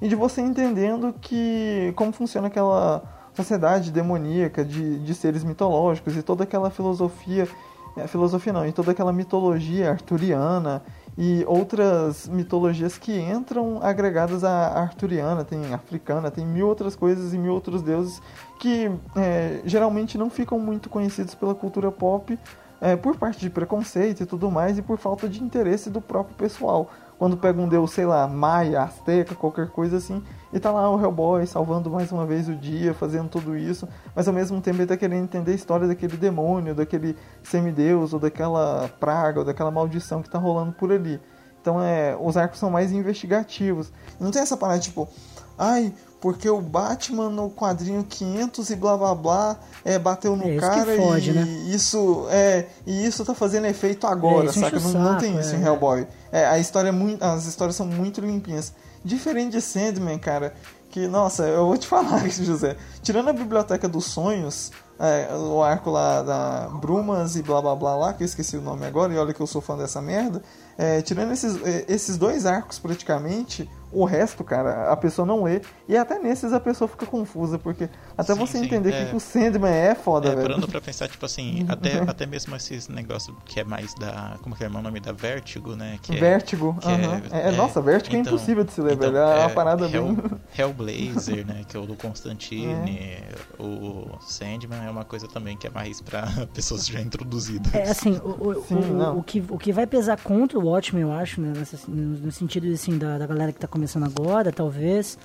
e de você entendendo que como funciona aquela sociedade demoníaca de, de seres mitológicos e toda aquela filosofia, é, filosofia não, e toda aquela mitologia arturiana e outras mitologias que entram agregadas à arturiana, tem africana, tem mil outras coisas e mil outros deuses que é, geralmente não ficam muito conhecidos pela cultura pop é, por parte de preconceito e tudo mais e por falta de interesse do próprio pessoal. Quando pega um deus, sei lá, maia, azteca, qualquer coisa assim, e tá lá o Hellboy salvando mais uma vez o dia, fazendo tudo isso, mas ao mesmo tempo ele tá querendo entender a história daquele demônio, daquele semideus, ou daquela praga, ou daquela maldição que tá rolando por ali. Então é, os arcos são mais investigativos. Não tem essa parada tipo, ai, porque o Batman no quadrinho 500 e blá blá blá é, bateu no É, isso cara fode, e né? isso é e isso tá fazendo efeito agora, É, isso saca? Não, não tem isso é. em Hellboy. É, a história é muito, as histórias são muito limpinhas. Diferente de Sandman, cara, que nossa, eu vou te falar, José. Tirando a biblioteca dos sonhos, é, o arco lá da Brumas e blá blá blá lá, que eu esqueci o nome agora, e olha que eu sou fã dessa merda. é, tirando esses, é, esses dois arcos praticamente, o resto, cara, a pessoa não lê. E até nesses a pessoa fica confusa, porque até Sim, você sim, entender é. que, que o Sandman é foda, É, velho. parando pra pensar, tipo assim, até, até mesmo esses negócios que é mais da. Como que é o nome da Vertigo, né? Que é- Vértigo, que aham. é- é, nossa, Vértigo então- é impossível de se ler, então, velho. É uma é, parada Hell- bem. Hellblazer, né? Que é o do Constantine. O Sandman é uma coisa também que é mais pra pessoas já introduzidas. É assim, o, o, Sim, o- o que, o que vai pesar contra o Watchmen, eu acho, né, nessa- no, no sentido assim, da, da galera que tá começando agora, talvez,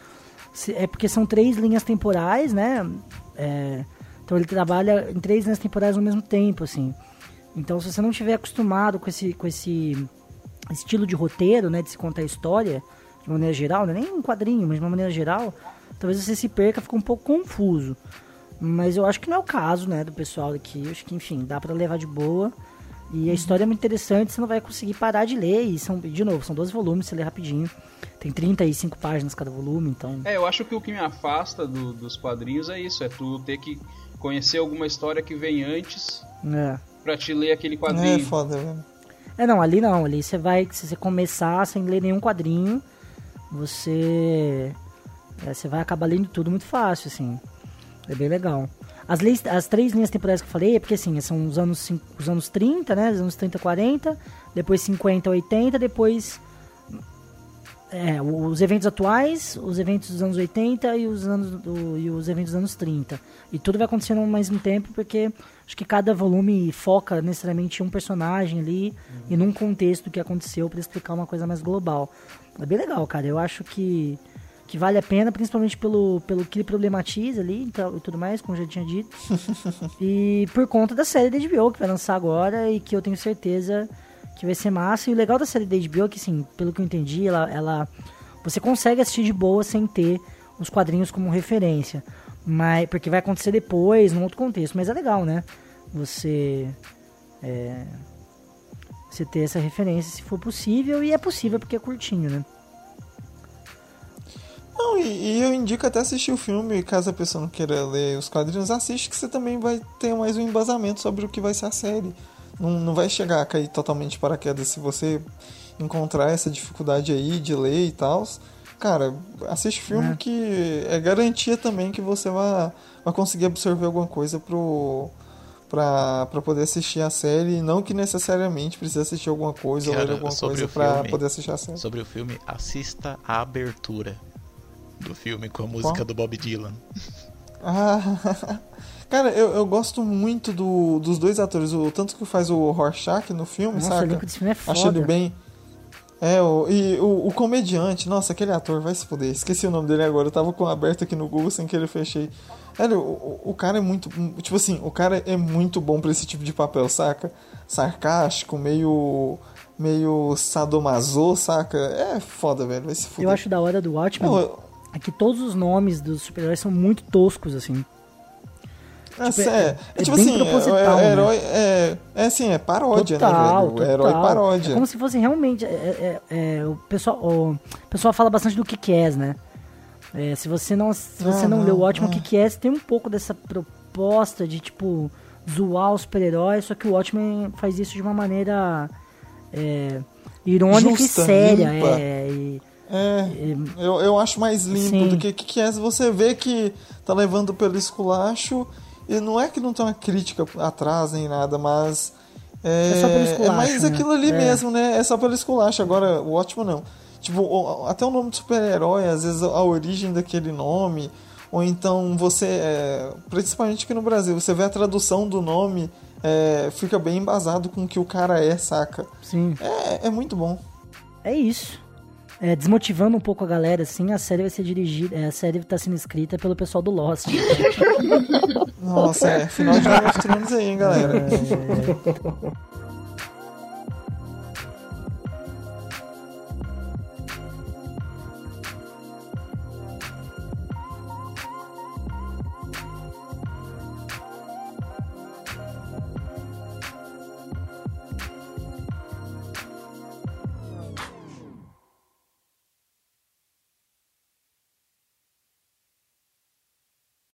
é porque são três linhas temporais, né? É, então ele trabalha em três linhas temporais ao mesmo tempo, assim. Então se você não estiver acostumado com esse, com esse estilo de roteiro, né, de se contar a história, de maneira geral, não é nem um quadrinho, mas de uma maneira geral, talvez você se perca, fica um pouco confuso. Mas eu acho que não é o caso, né, do pessoal aqui. Eu acho que, enfim, dá pra levar de boa. E a história é muito interessante, você não vai conseguir parar de ler. E são, de novo, são 12 volumes, você lê rapidinho. Tem 35 páginas cada volume, então. É, eu acho que o que me afasta do- dos quadrinhos é isso, é tu ter que conhecer alguma história que vem antes É. pra te ler aquele É quadrinho. foda, velho. É, não, ali não. Ali você vai, se você começar sem ler nenhum quadrinho, você. é, você vai acabar lendo tudo muito fácil, assim. É bem legal. As, leis, as três linhas temporais que eu falei é porque, assim, são os anos, os anos 30, né? Os anos 30, 40, depois 50, 80, depois. É, os eventos atuais, os eventos dos anos 80 e os, anos do- e os eventos dos anos 30. E tudo vai acontecendo ao mesmo tempo, porque acho que cada volume foca necessariamente um personagem ali e num contexto que aconteceu para explicar uma coisa mais global. É bem legal, cara. Eu acho que, que vale a pena, principalmente pelo, pelo que ele problematiza ali e tal- e tudo mais, como eu já tinha dito. e por conta da série da HBO que vai lançar agora e que eu tenho certeza que vai ser massa. E o legal da série da HBO é que, assim, pelo que eu entendi, ela, ela você consegue assistir de boa sem ter os quadrinhos como referência. Mas, porque vai acontecer depois, num outro contexto. Mas é legal, né? Você. É, você ter essa referência se for possível. E é possível porque é curtinho, né? Não, e, e eu indico até assistir o filme, caso a pessoa não queira ler os quadrinhos, assiste que você também vai ter mais um embasamento sobre o que vai ser a série. Não, não vai chegar a cair totalmente paraquedas se você encontrar essa dificuldade aí de ler e tal. Cara, assiste filme É. que é garantia também que você vai, vai conseguir absorver alguma coisa pro, pra, pra poder assistir a série. Não que necessariamente precisa assistir alguma coisa ou Cara, ler alguma coisa filme- poder assistir a série. Sobre o filme, assista a abertura do filme com a música Qual? do Bob Dylan. Ah, cara, eu, eu gosto muito do, dos dois atores, o tanto que faz o Rorschach no filme, Nossa, o saca? elenco desse filme é foda. Acho ele bem. É, o, e o, o comediante, nossa, aquele ator, vai se fuder. Esqueci o nome dele agora, eu tava com aberto aqui no Google sem querer fechei. Velho, o, o- o cara é muito. Tipo assim, o cara é muito bom pra esse tipo de papel, saca? Sarcástico, meio. meio sadomaso, saca? É foda, velho, vai se fuder. Eu acho da hora do Watchmen Não, eu- é que todos os nomes dos super-heróis são muito toscos, assim. É, Tipo, é, é- é é tipo bem assim, é, proposital, é, né? herói, é, é assim, é paródia, total, né, velho? É herói total. paródia. É como se fosse realmente. é- é- é- o, pessoal, o pessoal fala bastante do Kick-Ass, né? É, se você não, se você Ah, não, não, leu o é. o Kick-Ass tem um pouco dessa proposta de, tipo, zoar os super-heróis, só que o Watchmen faz isso de uma maneira é, irônica Justa, e séria. limpa. É, e- É, eu, eu acho mais limpo Sim. do que que, que é você vê que tá levando pelo esculacho e não é que não tem uma crítica atrás nem nada, mas É, É só pelo esculacho, É mais né? aquilo ali É. mesmo, né? É só pelo esculacho. Agora, o ótimo não. Tipo, até o nome de super-herói, às vezes a origem daquele nome, ou então você, é, principalmente aqui no Brasil, você vê a tradução do nome, é, fica bem embasado com o que o cara é, saca? Sim. É, é muito bom. É isso. É, desmotivando um pouco a galera, assim, a série vai ser dirigida. é, a série tá sendo escrita pelo pessoal do Lost. Nossa, é, final de Game of Thrones aí, hein, galera. É,